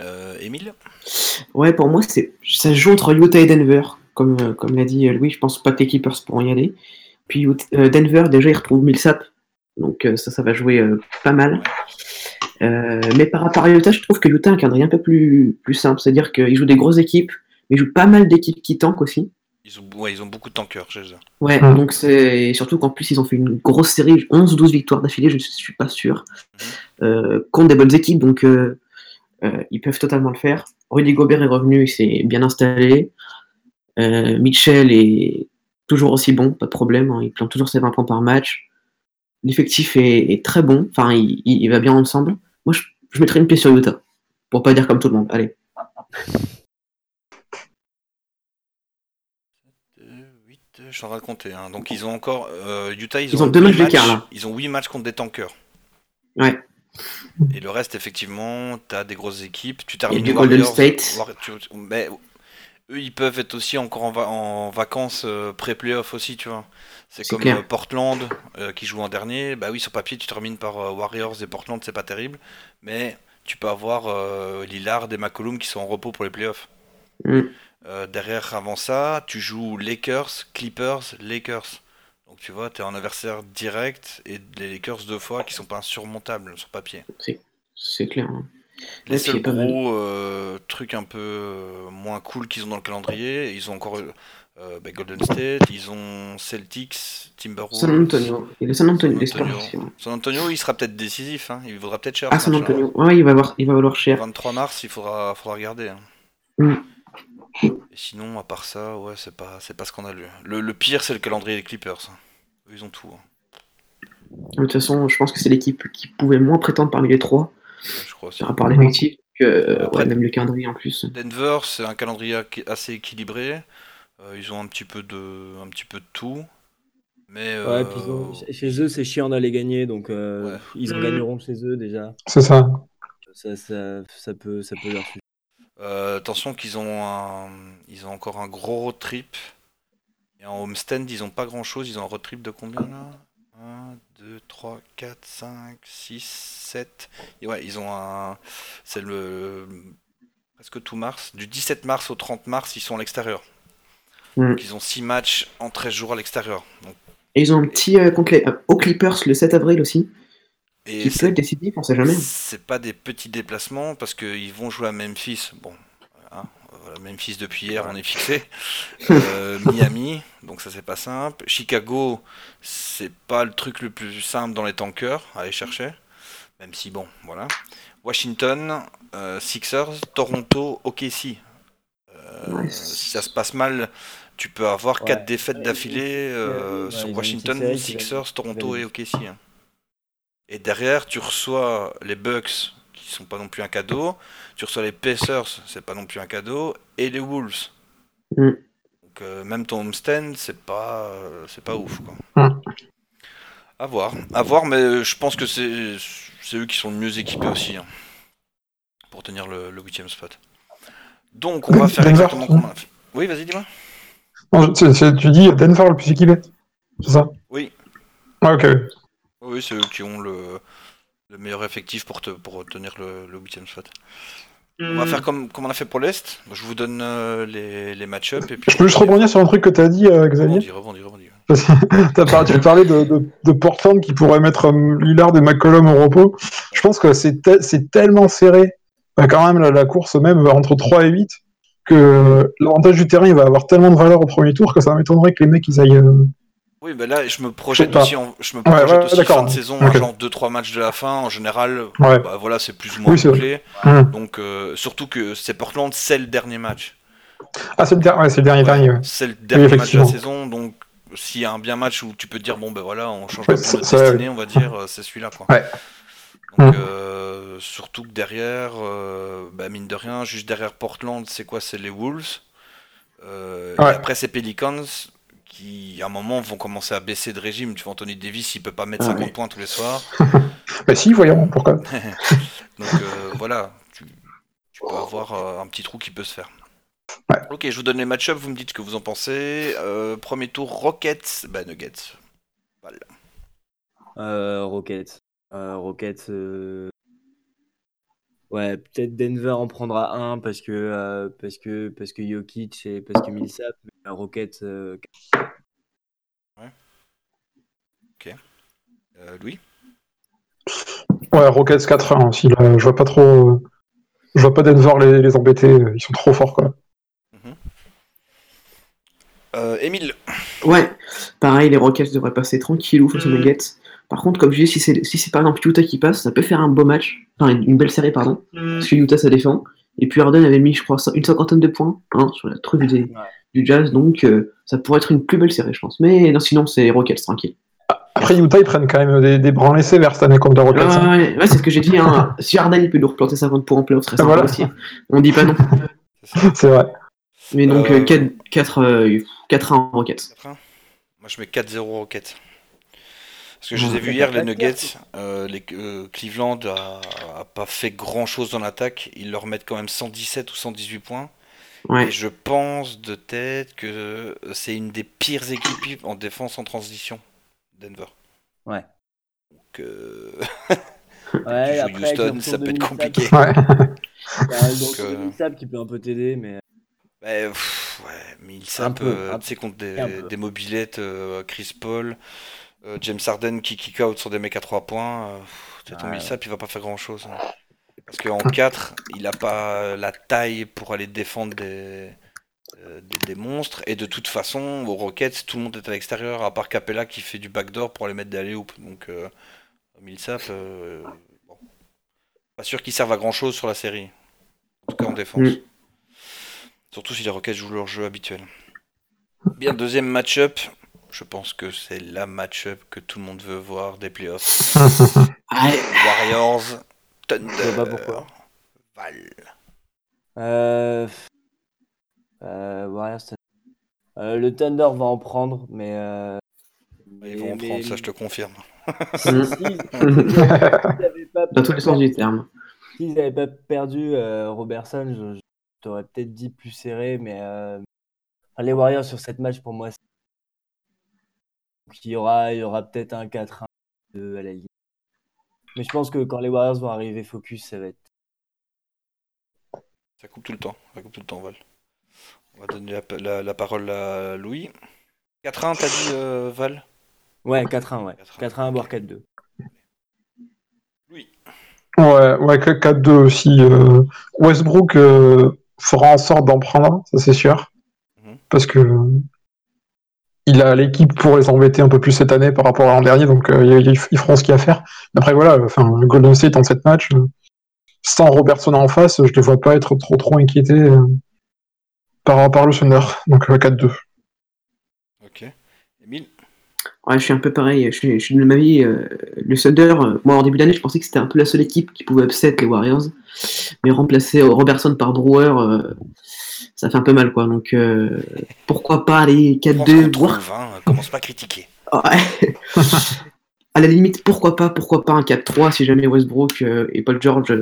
Euh, Émile Ouais, pour moi, c'est ça joue entre Utah et Denver. Comme, euh, comme l'a dit Louis, je pense pas que les Clippers pourront y aller. Puis euh, Denver, déjà, il retrouve Millsap. Donc ça, ça va jouer pas mal. mais par rapport à Utah, je trouve que Utah a un calendrier un peu plus, plus simple. C'est-à-dire qu'ils jouent des grosses équipes, mais ils jouent pas mal d'équipes qui tankent aussi. Ils ont, ouais, ils ont beaucoup de tankers chez eux. Ouais, mmh. donc c'est surtout qu'en plus ils ont fait une grosse série, 11 ou 12 victoires d'affilée, je ne suis pas sûr, mmh. contre des bonnes équipes. Donc euh, ils peuvent totalement le faire. Rudy Gobert est revenu, il s'est bien installé. Euh, Mitchell est toujours aussi bon, pas de problème. Hein. il plante toujours ses 20 points par match. L'effectif est, très bon, enfin, il, va bien ensemble. Moi, je, je mettrais une pièce sur Utah, pour pas dire comme tout le monde. Allez. 8, je suis en train de compter. Hein. Donc, ils ont encore. Euh, Utah, ils, ont, deux matchs d'écart là. Ils ont 8 matchs contre des tankers. Ouais. Et le reste, effectivement, tu as des grosses équipes. Tu termines du Golden State. mais eux, ils peuvent être aussi encore en, vacances euh, pré-playoff aussi, tu vois. C'est comme euh, Portland qui joue en dernier. Bah oui, sur papier, tu termines par Warriors et Portland, c'est pas terrible. Mais tu peux avoir Lillard et McCollum qui sont en repos pour les playoffs. Mm. Derrière, avant ça, tu joues Lakers, Clippers, Lakers. Donc tu vois, tu es en adversaire direct et les Lakers deux fois qui sont pas insurmontables sur papier. C'est clair. Hein. Les seuls gros euh, trucs un peu euh, moins cool qu'ils ont dans le calendrier, ils ont encore euh, bah, Golden State, ils ont Celtics, Timberwolves. San Antonio. Et San Antonio. San Antonio. il sera peut-être décisif, hein. il vaudra peut-être cher. Ah, San Antonio, ouais, il va, avoir, il va valoir cher. 23 mars, il faudra, faudra regarder. Hein. Mm. Et sinon, à part ça, ouais, c'est pas, c'est pas scandaleux. Le, le pire, c'est le calendrier des Clippers. Ils ont tout. Hein. De toute façon, je pense que c'est l'équipe qui pouvait moins prétendre parmi les trois. je crois Par rapport à l'effectif, que même le calendrier en plus. Denver, c'est un calendrier assez équilibré. Euh, ils ont un petit peu de, un petit peu de tout. Mais Ouais, euh, puis ils ont- chez eux, c'est chiant d'aller gagner, donc euh, Ouais. ils en Mm. gagneront chez eux déjà. C'est ça. Ça, ça, ça peut, ça peut leur suffire. Euh, attention qu'ils ont un, ils ont encore un gros road trip. Et en homestand, ils ont pas grand chose. Ils ont un road trip de combien là? 1, 2, 3, 4, 5, 6, 7. Et ouais, ils ont un. C'est le. Presque tout mars. Du 17 mars au 30 mars, ils sont à l'extérieur. Mm. Donc ils ont 6 matchs en 13 jours à l'extérieur. Donc, Et ils ont un petit euh, contre les- euh, aux Clippers le 7 avril aussi, et qui peut c'est être décisif, on sait jamais. C'est pas des petits déplacements parce qu'ils vont jouer à Memphis. Bon, hein, voilà, Memphis depuis hier, on est fixé. [laughs] Euh, Miami, donc ça c'est pas simple. Chicago, c'est pas le truc le plus simple dans les tankers à aller chercher. Même si bon, voilà. Washington, euh, Sixers, Toronto, OKC. Euh, si ça se passe mal, tu peux avoir Ouais. quatre défaites Ouais, d'affilée euh, ouais, sur Washington, Sixers, Toronto et. OKC. hein. Et derrière, tu reçois les Bucks, qui sont pas non plus un cadeau. Tu reçois les Pacers, c'est pas non plus un cadeau. Et les Wolves. Mm. Donc euh, même ton homestand, c'est pas, euh, c'est pas ouf. Quoi. Mm. À voir, à voir, mais je pense que c'est, c'est eux qui sont le mieux équipés aussi hein, pour tenir le, le huitième spot. Donc on va faire exactement comme on a fait. Oui, vas-y, dis-moi. Non, c'est- tu dis Denver le plus équipé C'est ça? Oui. Ah, ok. Oui, c'est eux qui ont le, le meilleur effectif pour, te, pour tenir le, le huitième spot. On va faire comme, comme on a fait pour l'Est. Je vous donne euh, les, les match-up. et puis Je peux juste rebondir sur un truc que tu as dit, euh, Xavier Rebondis, rebondis, rebondis. [laughs] Tu parlais de, de, de Portland qui pourrait mettre euh, Lillard et McCollum au repos. Je pense que c'est te- c'est tellement serré, euh, quand même, la, la course même euh, entre 3 et 8, que l'avantage du terrain il va avoir tellement de valeur au premier tour que ça m'étonnerait que les mecs ils aillent. Oui, mais là, je me projette aussi, en, je me projette ouais, aussi d'accord. fin de saison, à genre 2-3 matchs de la fin. En général, Ouais. bah, voilà, c'est plus ou moins Oui, bouclé. Hum. Donc, euh, surtout que c'est Portland, c'est le dernier match. Ah, c'est le, der- le dernier dernier. C'est le dernier match de la saison. Donc, s'il y a un bien match où tu peux te dire, bon, ben voilà, on change ça- destinée, on va dire, euh, c'est celui-là. Quoi. Ouais. Donc, Hum. euh, surtout que derrière, euh, bah, mine de rien, juste derrière Portland, c'est quoi? C'est les Wolves. Euh, Ouais. Et après, c'est Pelicans qui, à un moment, vont commencer à baisser de régime. Tu vois, Anthony Davis, il peut pas mettre Ah 50 ouais. points tous les soirs. [laughs] Bah, si, voyons, pourquoi [laughs] Donc euh, voilà, tu, tu peux avoir euh, un petit trou qui peut se faire. Ouais. Ok, je vous donne les match-up, vous me dites ce que vous en pensez. Euh, premier tour, Rockets, bah Nuggets. Voilà. Euh, Rockets. Euh, Rockets. Euh, Ouais, peut-être Denver en prendra un parce que euh, parce que parce que Jokic et parce que Millsap. Mais Rockets. euh, Euh, Louis? Ouais, Rockets 4-1 aussi. Là, je vois pas trop. euh, Je vois pas Denver les, les embêter. euh, Ils sont trop forts, quoi. euh, Émile Ouais, pareil, les Rockets devraient passer tranquillou face aux Nuggets. Par contre, comme je dis, si c'est si c'est par exemple Utah qui passe, ça peut faire un beau match, enfin une belle série, pardon, parce que Utah ça défend. Et puis Harden avait mis, je crois, une cinquantaine de points hein, sur la truc Ouais. du Jazz, donc euh, ça pourrait être une plus belle série, je pense. Mais non, sinon, c'est les Rockets, tranquille. Après, Utah, ils prennent quand même des, des branlés sévères cette année contre les Rockets. Ouais, hein. ouais, ouais, c'est ce que j'ai dit. Hein. [laughs] si Harden il peut nous replanter 50 points en playoff, sympa Voilà. aussi. On dit pas non. [laughs] C'est vrai. Mais donc Euh, euh, 4, 4, 4 1 Rockets. 4-1 Moi je mets 4-0 Rockets. Parce que je les ai Ouais, vus hier, les 4-4. Nuggets. euh, les, euh, Cleveland a, a pas fait grand chose dans l'attaque. Ils leur mettent quand même 117 ou 118 points. Ouais. Et je pense de tête que c'est une des pires équipes en défense en transition, Denver. Ouais. Donc, euh, [laughs] [laughs] Ouais, après, Houston, ça peut être Millsap, compliqué. Ouais. [laughs] euh, Millsap qui peut un peu t'aider, mais Ouais, pff, ouais, mais il Un sape, peu, un tu sais, contre des, mobilettes, euh, Chris Paul, euh, James Harden qui kick out sur des mecs à 3 points. euh, sais, ton Ouais. Millsap, il va pas faire grand chose. Parce qu'en 4, il a pas la taille pour aller défendre des, euh, des, des monstres. Et de toute façon, aux Rockets, tout le monde est à l'extérieur, à part Capella qui fait du backdoor pour aller mettre des alley Donc, euh, Millsap, euh, bon. pas sûr qu'il serve à grand chose sur la série. En tout cas en défense. Mm. Surtout si les Rockets jouent leur jeu habituel. Bien, deuxième match-up. Je pense que c'est la match-up que tout le monde veut voir des playoffs. Warriors, Thunder. Je vois pas pourquoi. Val. Euh... Euh, Warriors, Euh, le Thunder va en prendre, mais. euh, Ils vont en mais- prendre, ça je te confirme. Mm. Dans tous les sens du terme. S'ils n'avaient pas perdu euh, Robertson, je, je t'aurais peut-être dit plus serré, mais euh, enfin, les Warriors sur cette match, pour moi, c'est- Donc, il y aura, il y aura peut-être un 4-1 de- à la ligne. Mais je pense que quand les Warriors vont arriver focus, ça va être. Ça coupe tout le temps, ça coupe tout le temps, Val. On va donner la, la- la parole à Louis. 4-1, t'as dit, euh, Val? Ouais, 4-1, ouais. 4-1. 4-1, voire 4-2. Louis. Ouais, ouais, 4-2 aussi. euh, Westbrook euh, fera en sorte d'en prendre un, ça c'est sûr. Mhm. Parce que il a l'équipe pour les embêter un peu plus cette année par rapport à l'an dernier, donc euh, ils, ils- feront ce qu'il y a à faire. Après voilà, enfin, Golden State en cette match, euh, sans Robertson en face, je ne vois pas être trop trop inquiété euh, par, par le Thunder. Donc euh, 4-2. Ouais, je suis un peu pareil, je suis, je suis de ma vie. euh, le Thunder, euh, moi en début d'année, je pensais que c'était un peu la seule équipe qui pouvait upset les Warriors. Mais remplacer euh, Robertson par Brewer, euh, ça fait un peu mal quoi. Donc pourquoi pas qu'on 4-2, voire trouve, hein, commence pas à critiquer. [laughs] Ouais. à la limite, pourquoi pas, pourquoi pas un 4-3 si jamais Westbrook et Paul George,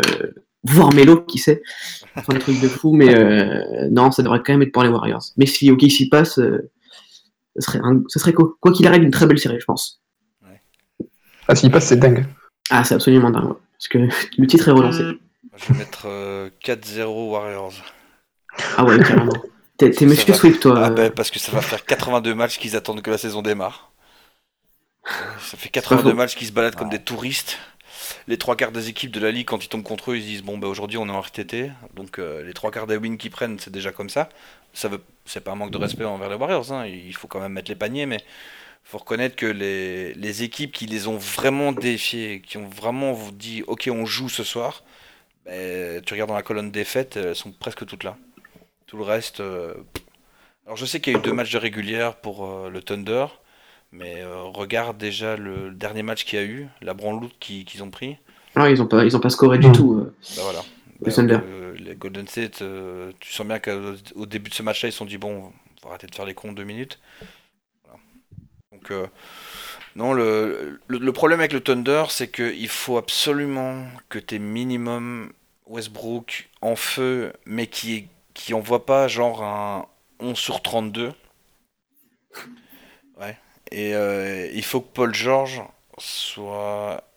voire Melo, qui sait, font des trucs de fou, mais non, ça devrait quand même être pour les Warriors. Mais si OK s'y passe, ce serait, un- ce serait quoi quoi qu'il arrive une très belle série, je pense. Ah, s'il passe, c'est dingue. Ah, c'est absolument dingue, ouais. parce que [laughs] le titre est relancé. Moi, Je vais mettre euh, 4-0 Warriors. Ah ouais, carrément. T'es Monsieur va. Sweep, toi. Ah euh, ben, parce que ça va faire 82 matchs qu'ils attendent que la saison démarre. Euh, Ça fait pas 82 faux. matchs qu'ils se baladent comme des touristes. Les trois quarts des équipes de la ligue, quand ils tombent contre eux, ils se disent bon ben aujourd'hui on est en RTT, donc euh, les trois quarts des wins qu'ils prennent, c'est déjà comme ça. Ça veut, c'est pas un manque de respect envers les Warriors, hein. il faut quand même mettre les paniers, mais faut reconnaître que les, les équipes qui les ont vraiment défiés, qui ont vraiment dit ok on joue ce soir, ben, tu regardes dans la colonne défaite, elles sont presque toutes là. Tout le reste, euh, alors je sais qu'il y a eu deux matchs de régulière pour euh, le Thunder, mais euh, regarde déjà le dernier match qu'il y a eu, la branloute qui- qu'ils ont pris. ah, ils ont pas, ils ont pas scoré du Mm. tout. Bah voilà. Bah, les Golden State, euh, tu sens bien qu'au au début de ce match-là, ils se sont dit bon, on va arrêter de faire les cons deux minutes. Donc euh, non, le, le, problème avec le Thunder, c'est qu'il faut absolument que tu minimum Westbrook en feu, mais qui qui envoie pas genre un 11 sur 32. Ouais. Et il faut que Paul George soit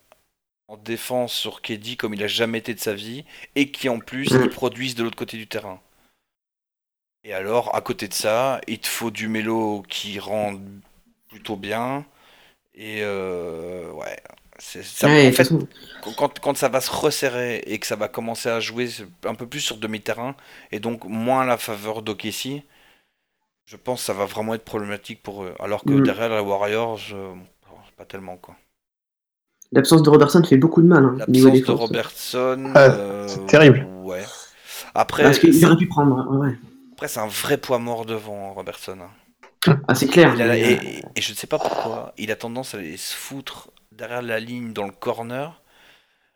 en défense sur KD comme il a jamais été de sa vie et qui en plus Mm. il produise de l'autre côté du terrain. Et alors, à côté de ça, il te faut du mélo qui rend plutôt bien. Et euh, ouais, ça. En fait, quand, quand ça va se resserrer et que ça va commencer à jouer un peu plus sur demi-terrain et donc moins à la faveur d'Okessi, je pense que ça va vraiment être problématique pour eux. Alors que Mm. derrière les Warriors, euh, pas tellement quoi. L'absence de Robertson fait beaucoup de mal hein, L'absence de. Robertson, Ah, euh, c'est terrible. Ouais. Après, Parce qu'il c'est- aurait pu prendre. ouais, ouais. après c'est un vrai poids mort devant hein, Robertson. hein. Ah, c'est clair. Il a- mais, et, euh, et- et je ne sais pas pourquoi, il a tendance à aller se foutre derrière la ligne dans le corner.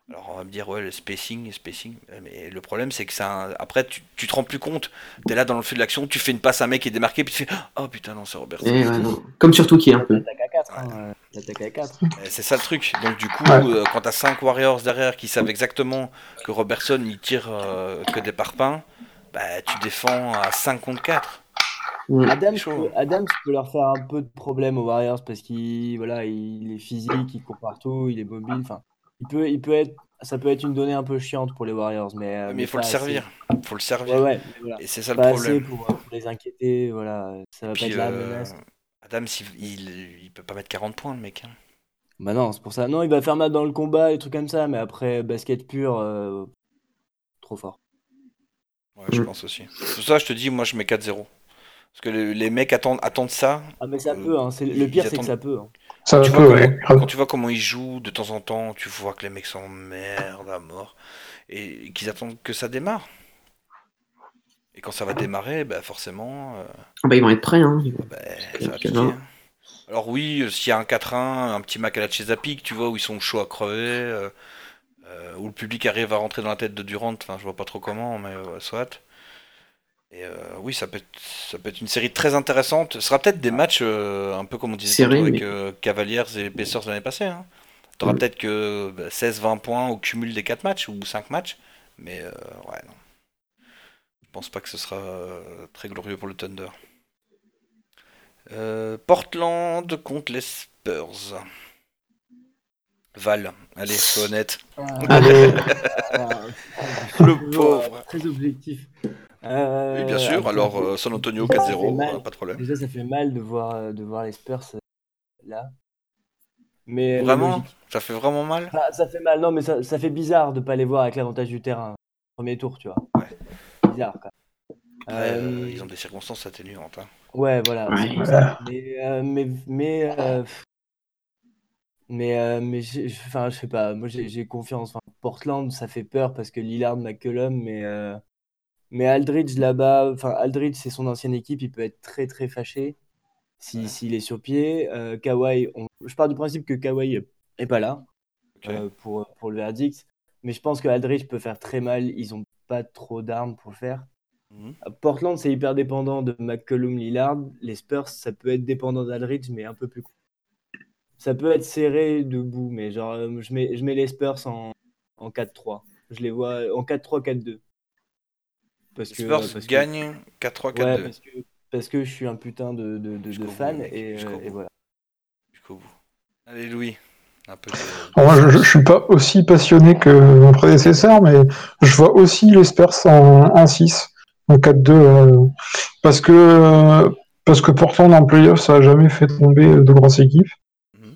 Alors on va me dire, ouais, le spacing, le spacing. Mais le problème, c'est que ça. Après, tu, tu te rends plus compte. Tu es là dans le feu de l'action, tu fais une passe à un mec qui est démarqué, puis tu fais, oh putain, non, c'est Robertson. eh, ouais, non. Comme surtout qui est un peu. L'attaque à 4. Hein, euh, l'attaque à 4. Et C'est ça le truc. Donc du coup, Ouais. euh, quand t'as 5 Warriors derrière qui savent exactement que Robertson il tire euh, que des parpaings, bah tu défends à 5 contre 4. Mm. Adams, C'est chaud. peut, Adams peut leur faire un peu de problème aux Warriors parce qu'il voilà, il est physique, il court partout, il est mobile. Enfin, il peut, il peut être, ça peut être une donnée un peu chiante pour les Warriors, mais, euh, Mais il faut le servir. faut le servir. Ouais, ouais, mais voilà. Et c'est ça le problème. assez pour, euh, pour les inquiéter. Voilà, ça va Puis, pas être la euh, menace. Adams, il, il, il peut pas mettre 40 points, le mec. hein. Bah non, c'est pour ça. Non, il va faire mal dans le combat et trucs comme ça, mais après basket pur, euh, trop fort. Ouais, je Mm. pense aussi. C'est pour ça que je te dis, moi je mets 4-0. Parce que les, les mecs attendent, attendent ça. Ah mais ça Euh, peut. Hein. Le pire, c'est que ça peut. hein. Ça tu vois, ouais. Quand tu vois comment ils jouent de temps en temps, tu vois que les mecs s'emmerdent à mort. Et qu'ils attendent que ça démarre. Et quand ça va démarrer, bah forcément, euh, Ah bah, ils vont être prêts. Hein. bah, ça va Ok, piquer. non. hein. Alors oui, euh, s'il y a un 4-1, un petit Mac à la Chesapeake, tu vois, où ils sont chauds à crever, euh, euh, où le public arrive à rentrer dans la tête de Durant, enfin je vois pas trop comment, mais euh, soit. Et euh, oui, ça peut, être, ça peut être une série très intéressante. Ce sera peut-être des matchs un peu comme on disait Série, avec mais- Cavaliers et Pacers l'année passée. Hein. T'auras Mm. peut-être que bah, 16-20 points au cumul des 4 matchs ou 5 matchs. Mais euh, ouais, non. Je pense pas que ce sera euh, très glorieux pour le Thunder. Euh, Portland contre les Spurs. Val, allez, sois honnête. Allez, [laughs] Le pauvre. Très objectif. Euh, Oui, bien sûr. après, Alors, euh, San Antonio ça fait 4-0, mal. euh, pas de problème. Déjà, ça fait mal de voir, euh, de voir les Spurs euh, là. Mais Vraiment? Ça fait vraiment mal? Enfin, ça fait mal, non, mais ça, ça fait bizarre de pas les voir avec l'avantage du terrain. Premier tour, tu vois. Ouais. Bizarre, quoi. Après, euh, Euh, Ils ont des circonstances atténuantes. hein. Ouais, voilà. Ouais. Mais, euh, mais, mais, euh, mais, euh, enfin, je sais pas. Moi, j'ai confiance. Enfin, Portland, ça fait peur parce que Lillard, McCollum, mais, euh, mais Aldridge là-bas, enfin, Aldridge, c'est son ancienne équipe. Il peut être très, très fâché si- Ouais. s'il est sur pied. Euh, Kawhi, on- je pars du principe que Kawhi est pas là euh, pour, pour le verdict. Mais je pense que Aldridge peut faire très mal. Ils ont pas trop d'armes pour le faire. Mhm. Portland, c'est hyper dépendant de McCollum Lillard. Les Spurs, ça peut être dépendant d'Aldridge, mais un peu plus. Ça peut être serré debout, mais genre, euh, je mets, je mets les Spurs en, en 4-3. Je les vois en 4-3, 4-2. Parce que, Spurs parce que- gagnent 4-3, 4-2 Ouais, parce que, parce que je suis un putain de, de, fan. mec, Et, euh, et voilà. jusqu'au bout. Allez, Louis. Un peu de... Alors, moi, je, je suis pas aussi passionné que mon prédécesseur, mais je vois aussi les Spurs en, en 6, en 4-2, euh, parce que euh, parce que Portland en playoff, ça a jamais fait tomber de grosses équipes, Mhm.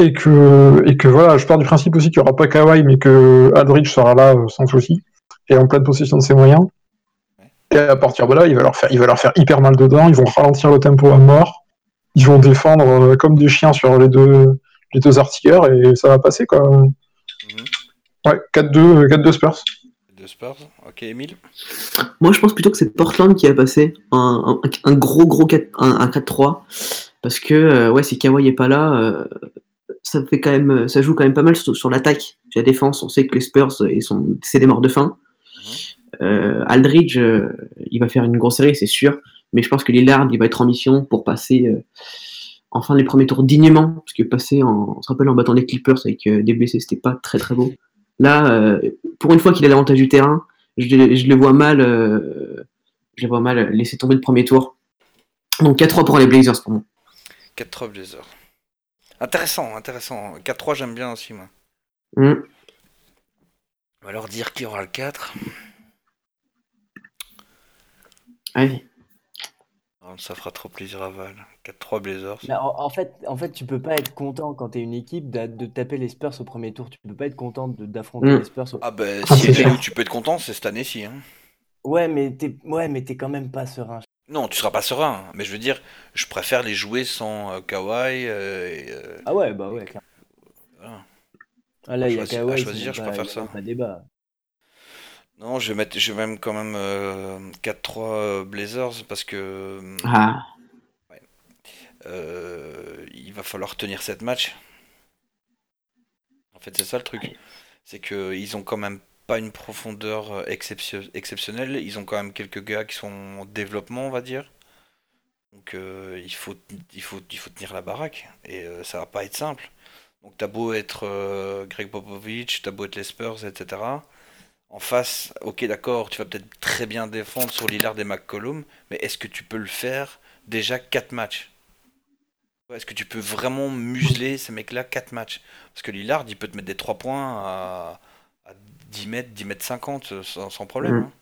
et que et que voilà, je pars du principe aussi qu'il y aura pas Kawhi, mais que Aldridge sera là euh, sans souci et en pleine possession de ses moyens. Et à partir de là, il va leur faire il va leur faire hyper mal dedans, ils vont ralentir le tempo à mort, ils vont défendre euh, comme des chiens sur les deux les deux artilleurs et ça va passer quoi. Mhm. Ouais, 4-2, 4-2 Spurs. Deux Spurs. Ok, Emile? Moi, je pense plutôt que c'est Portland qui a passé un, un- un gros, gros 4, un, un 4-3. Parce que, euh, ouais, si Kawhi est pas là, euh, ça, fait quand même, ça joue quand même pas mal sur, sur l'attaque. La défense, on sait que les Spurs, euh, ils sont, c'est des morts de faim. Euh, Aldridge, euh, il va faire une grosse série, c'est sûr. Mais je pense que Lillard, il va être en mission pour passer euh, enfin les premiers tours dignement. Parce que passer, en, on se rappelle, en battant les Clippers avec des blessés, c'était pas très très beau. Là, pour une fois qu'il a l'avantage du terrain, je, je le vois mal, je le vois mal laisser tomber le premier tour. Donc 4-3 pour les Blazers pour moi. 4-3 Blazers. Intéressant, intéressant. 4-3, j'aime bien aussi, moi. Hmm. On va leur dire qui aura le 4. Oh, ça fera trop plaisir à Val. 4-3 Blazers. Mais en, en fait, en fait, tu peux pas être content quand tu es une équipe d'a- de, taper les Spurs au premier tour. Tu peux pas être content de- d'affronter Mm. les Spurs au Ah ben, Ah, si clair. où tu peux être content, c'est cette année-ci. Hein. Ouais, mais t'es ouais, mais t'es quand même pas serein. Non, tu seras pas serein. Mais je veux dire, je préfère les jouer sans euh, Kawhi. euh, et, euh, Ah ouais, bah ouais, clairement. voilà. Ah là, il y a à Kawhi, choisir, je préfère ça. Pas débat. Non, je vais mettre, je vais même quand même euh, 4-3 Blazers parce que Ah, euh, il va falloir tenir cette match. En fait, c'est ça le truc. C'est qu'ils ont quand même pas une profondeur euh, exceptio- exceptionnelle. Ils ont quand même quelques gars qui sont en développement, on va dire. Donc euh, il faut, il faut, il faut tenir la baraque et euh, ça va pas être simple. Donc t'as beau être euh, Greg Popovich, t'as beau être les Spurs, etc. En face, ok d'accord, tu vas peut-être très bien défendre sur Lillard et McCollum, mais est-ce que tu peux le faire déjà 4 matchs? Est-ce que tu peux vraiment museler ces mecs-là 4 matchs? Parce que Lillard, il peut te mettre des 3 points à, à 10 mètres, 10 mètres 50 euh, sans, sans problème. Mm. hein.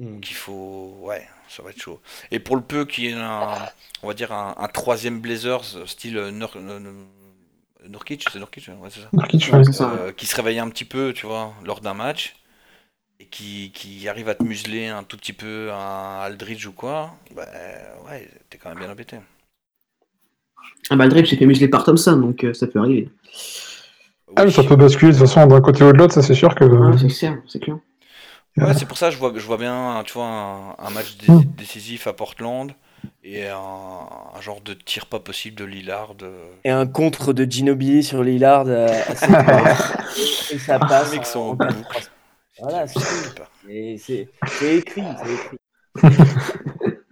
Mm. Donc il faut... Ouais, ça va être chaud. Et pour le peu qu'il y ait un, on va dire un, un troisième Blazers, style euh, Nur- euh, Nurkic, c'est Nurkic, ouais, c'est ça? Nurkic, Ouais, ouais. c'est ça. euh, qui se réveille un petit peu, tu vois, lors d'un match, et qui, qui arrive à te museler un tout petit peu un Aldridge ou quoi, bah ouais, t'es quand même bien embêté. Ah bah, Aldridge s'est fait museler par Thompson, donc euh, ça peut arriver. Ah, mais Oui. ça peut basculer de toute façon d'un côté ou de l'autre, ça c'est sûr que. Ah, c'est clair, c'est clair. Ouais, c'est pour ça que je vois, je vois bien, tu vois, un, un match dé- Mm. décisif à Portland et un, un genre de tir pas possible de Lillard. Et un contre de Ginobili sur Lillard euh. [laughs] Et ça passe. Les mecs sont en boucle. Voilà, c'est écrit, c'est écrit. [laughs]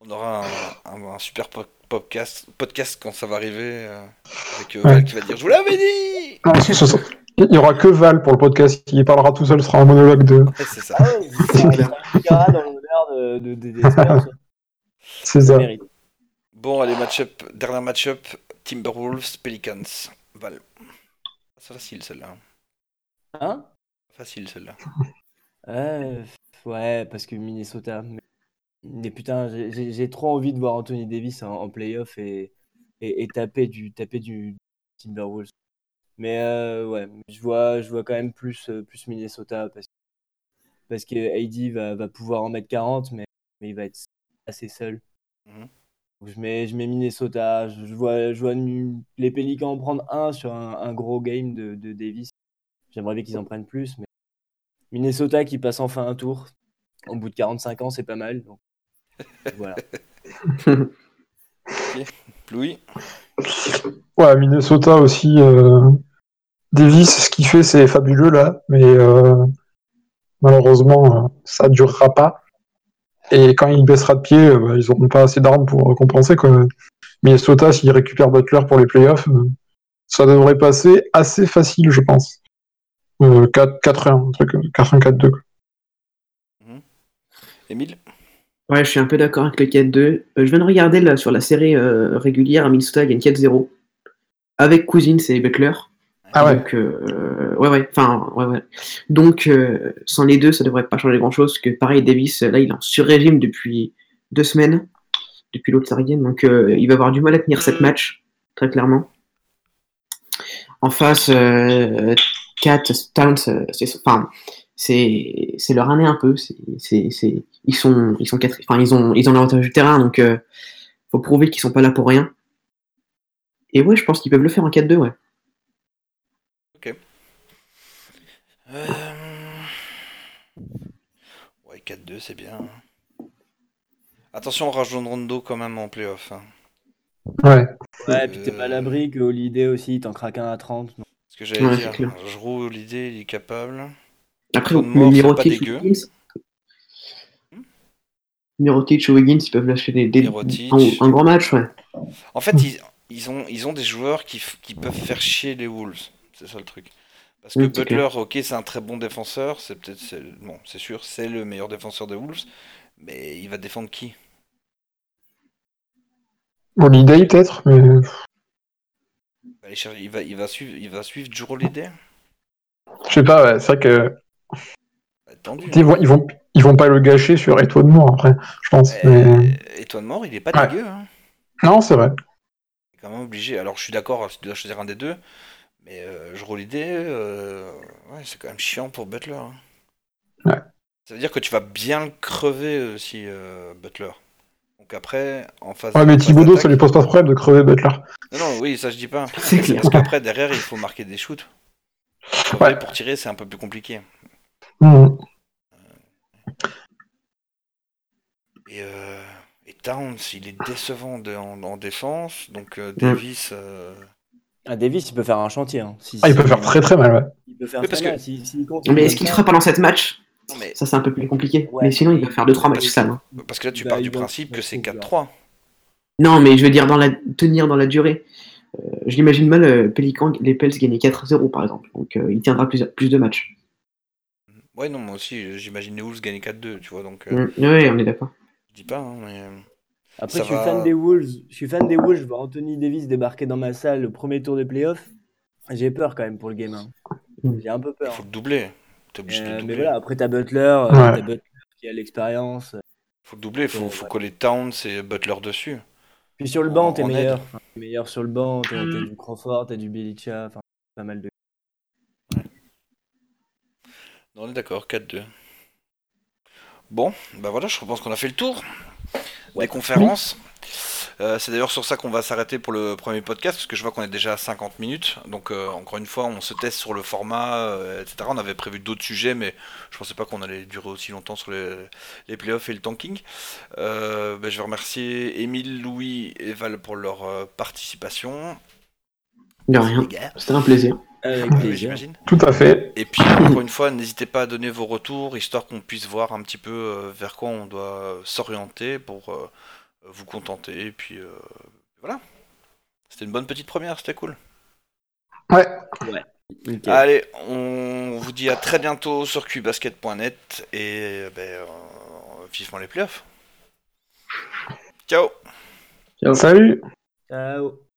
On aura un, super podcast, podcast quand ça va arriver euh, avec euh, Ouais. Val qui va dire Je vous l'avais dit ce- Il y aura que Val pour le podcast, qui parlera tout seul, ce sera un monologue de. C'est ça. Ah ouais, [laughs] [laughs] ça, dans l'honneur de, C'est ça. mérite. Bon, allez, match-up. Dernier match-up Timberwolves, Pelicans. Val. C'est facile celle-là. Hein? Facile celle-là. [laughs] Ouais, ouais, parce que Minnesota. Mais, putain, j'ai- trop envie de voir Anthony Davis en, en playoff et, et, et taper du taper du Timberwolves. Mais euh, ouais, je vois, je vois quand même plus, euh, plus Minnesota parce, parce que AD va, va pouvoir en mettre 40, mais, mais il va être assez seul. Mhm. Je mets, je mets Minnesota. Je, je vois, je vois les Pélicans en prendre un sur un, un gros game de, de Davis. J'aimerais bien qu'ils en prennent plus, mais Minnesota qui passe enfin un tour. Au bout de 45 ans, c'est pas mal. Donc, voilà. [laughs] Louis? Ouais, Minnesota aussi. euh, Davis, ce qu'il fait, c'est fabuleux là, mais euh, malheureusement, euh, ça durera pas. Et quand il baissera de pied, euh, bah, ils n'auront pas assez d'armes pour compenser. Quoi. Minnesota, s'il récupère Butler pour les playoffs, euh, ça devrait passer assez facile, je pense. Euh, 4 4-1, un truc, euh, 4-1-4-2. quoi. Émile? Ouais, je suis un peu d'accord avec le 4-2. Euh, je viens de regarder là, sur la série euh, régulière à Minnesota, il gagne 4-0. Avec Cousins et Butler. Ah ouais. Donc, euh, ouais, ouais, enfin, ouais, ouais. Donc, euh, sans les deux, ça devrait pas changer grand chose. Que pareil, Davis, là, il est en sur-régime depuis deux semaines, depuis l'autre Game. Donc, euh, il va avoir du mal à tenir cette match, très clairement. En face, Kat, Towns, euh, c'est, enfin, c'est, c'est leur année un peu. C'est, ils sont, ils sont quatre, enfin, ils ont, ils ont l'avantage du terrain, donc, euh, faut prouver qu'ils sont pas là pour rien. Et ouais, je pense qu'ils peuvent le faire en 4-2, ouais. Euh, Ouais, 4-2, c'est bien. Attention, on rajoute Rondo quand même en playoff. hein. Ouais. Ouais, puis t'es pas à l'abri que Holiday aussi, t'en craques un à 30. non. Que j'allais Ouais, dire, je roule l'idée, il est capable. Après, Son mort, Mirotic dégueu. ou Wiggins. Mirotic ou Wiggins, ils peuvent lâcher des, des- Mirotic. un, un grand match, ouais. En fait, ils, ils ont, ils ont des joueurs qui, peuvent faire chier les Wolves. C'est ça le truc. Parce que Oui, Butler, ok, c'est un très bon défenseur. C'est peut-être, c'est- bon, c'est sûr, c'est le meilleur défenseur des Wolves. Mais il va défendre qui? Holiday peut-être, mais aller chercher- il va, il va suivre, il va suivre Holiday je sais pas, ouais, c'est vrai que tendu, ils hein. vont, ils vont, ils vont pas le gâcher sur Étoile Mort après, je pense. Eh, mais- Et toi de mort, il est pas Ouais. dégueu. Hein. Non, c'est vrai. Il est quand même obligé. Alors, je suis d'accord, si tu dois choisir un des deux. Mais euh, Holiday, euh, ouais, c'est quand même chiant pour Butler. hein. Ouais. Ça veut dire que tu vas bien crever aussi euh, Butler. Donc après, en face. Ouais, mais Thibodeau, ça lui pose pas de problème de crever Butler. Non, non, oui, ça je dis pas. [laughs] C'est clair. Parce qu'après, derrière, il faut marquer des shoots. Ouais. Pour tirer, c'est un peu plus compliqué. Mhm. Et, euh, et Towns, il est décevant de- en, en défense. Donc euh, Davis. euh, Ah, Davis, il peut faire un chantier. hein. Si- Ah, il peut faire très très mal, ouais. Il peut faire très parce que-. Si- Mais est-ce qu'il ça, fera pendant cette match? Mais Ça, c'est un peu plus compliqué. Ouais. Mais sinon, il va faire 2-3 matchs sales. hein. parce que là, tu Bah, pars il du principe il que c'est trouver, 4-3. Non, mais je veux dire, dans la... tenir dans la durée. Euh, je l'imagine mal, euh, Pélican, les Pels gagner 4-0 par exemple. Donc, euh, il tiendra plus, plus de matchs. Ouais, non, moi aussi, j'imagine les Wolves gagner 4-2, tu vois. Donc, euh, Mm. Ouais, on est d'accord. je dis pas, hein, mais. Après, Ça je suis va- fan des Wolves. Je suis fan des Wolves. Je vois Anthony Davis débarquer dans ma salle le premier tour des playoffs. J'ai peur quand même pour le game. hein. Mm. J'ai un peu Il peur. faut le doubler. T'es obligé de Euh, le mais doubler. voilà, après, t'as Butler. euh, Ouais. t'as Butler qui a l'expérience. faut le doubler, faut, Ouais, faut ouais. coller Towns et Butler dessus. Puis sur le banc, t'es meilleur. Enfin, t'es meilleur sur le banc. T'as t'as du Crawford, t'as du Bilicha. Enfin, pas mal de. Non, on est d'accord, 4-2. Bon, bah voilà, je pense qu'on a fait le tour Ouais. des conférences. Euh, c'est d'ailleurs sur ça qu'on va s'arrêter pour le premier podcast, parce que je vois qu'on est déjà à 50 minutes. Donc, euh, encore une fois, on se teste sur le format, euh, etc. On avait prévu d'autres sujets, mais je pensais pas qu'on allait durer aussi longtemps sur les, les playoffs et le tanking. Euh, bah, je vais remercier Émile, Louis et Val pour leur euh, participation. De rien. C'était un plaisir. Avec Oui, plaisir. j'imagine. Tout à fait. Et puis encore une fois, n'hésitez pas à donner vos retours, histoire qu'on puisse voir un petit peu euh, vers quoi on doit s'orienter pour euh, vous contenter. Et puis euh, voilà. C'était une bonne petite première, c'était cool. Ouais. Nickel. Allez, on vous dit à très bientôt sur qbasket.net et ben, euh, vivement les playoffs. Ciao Ciao. Salut Ciao.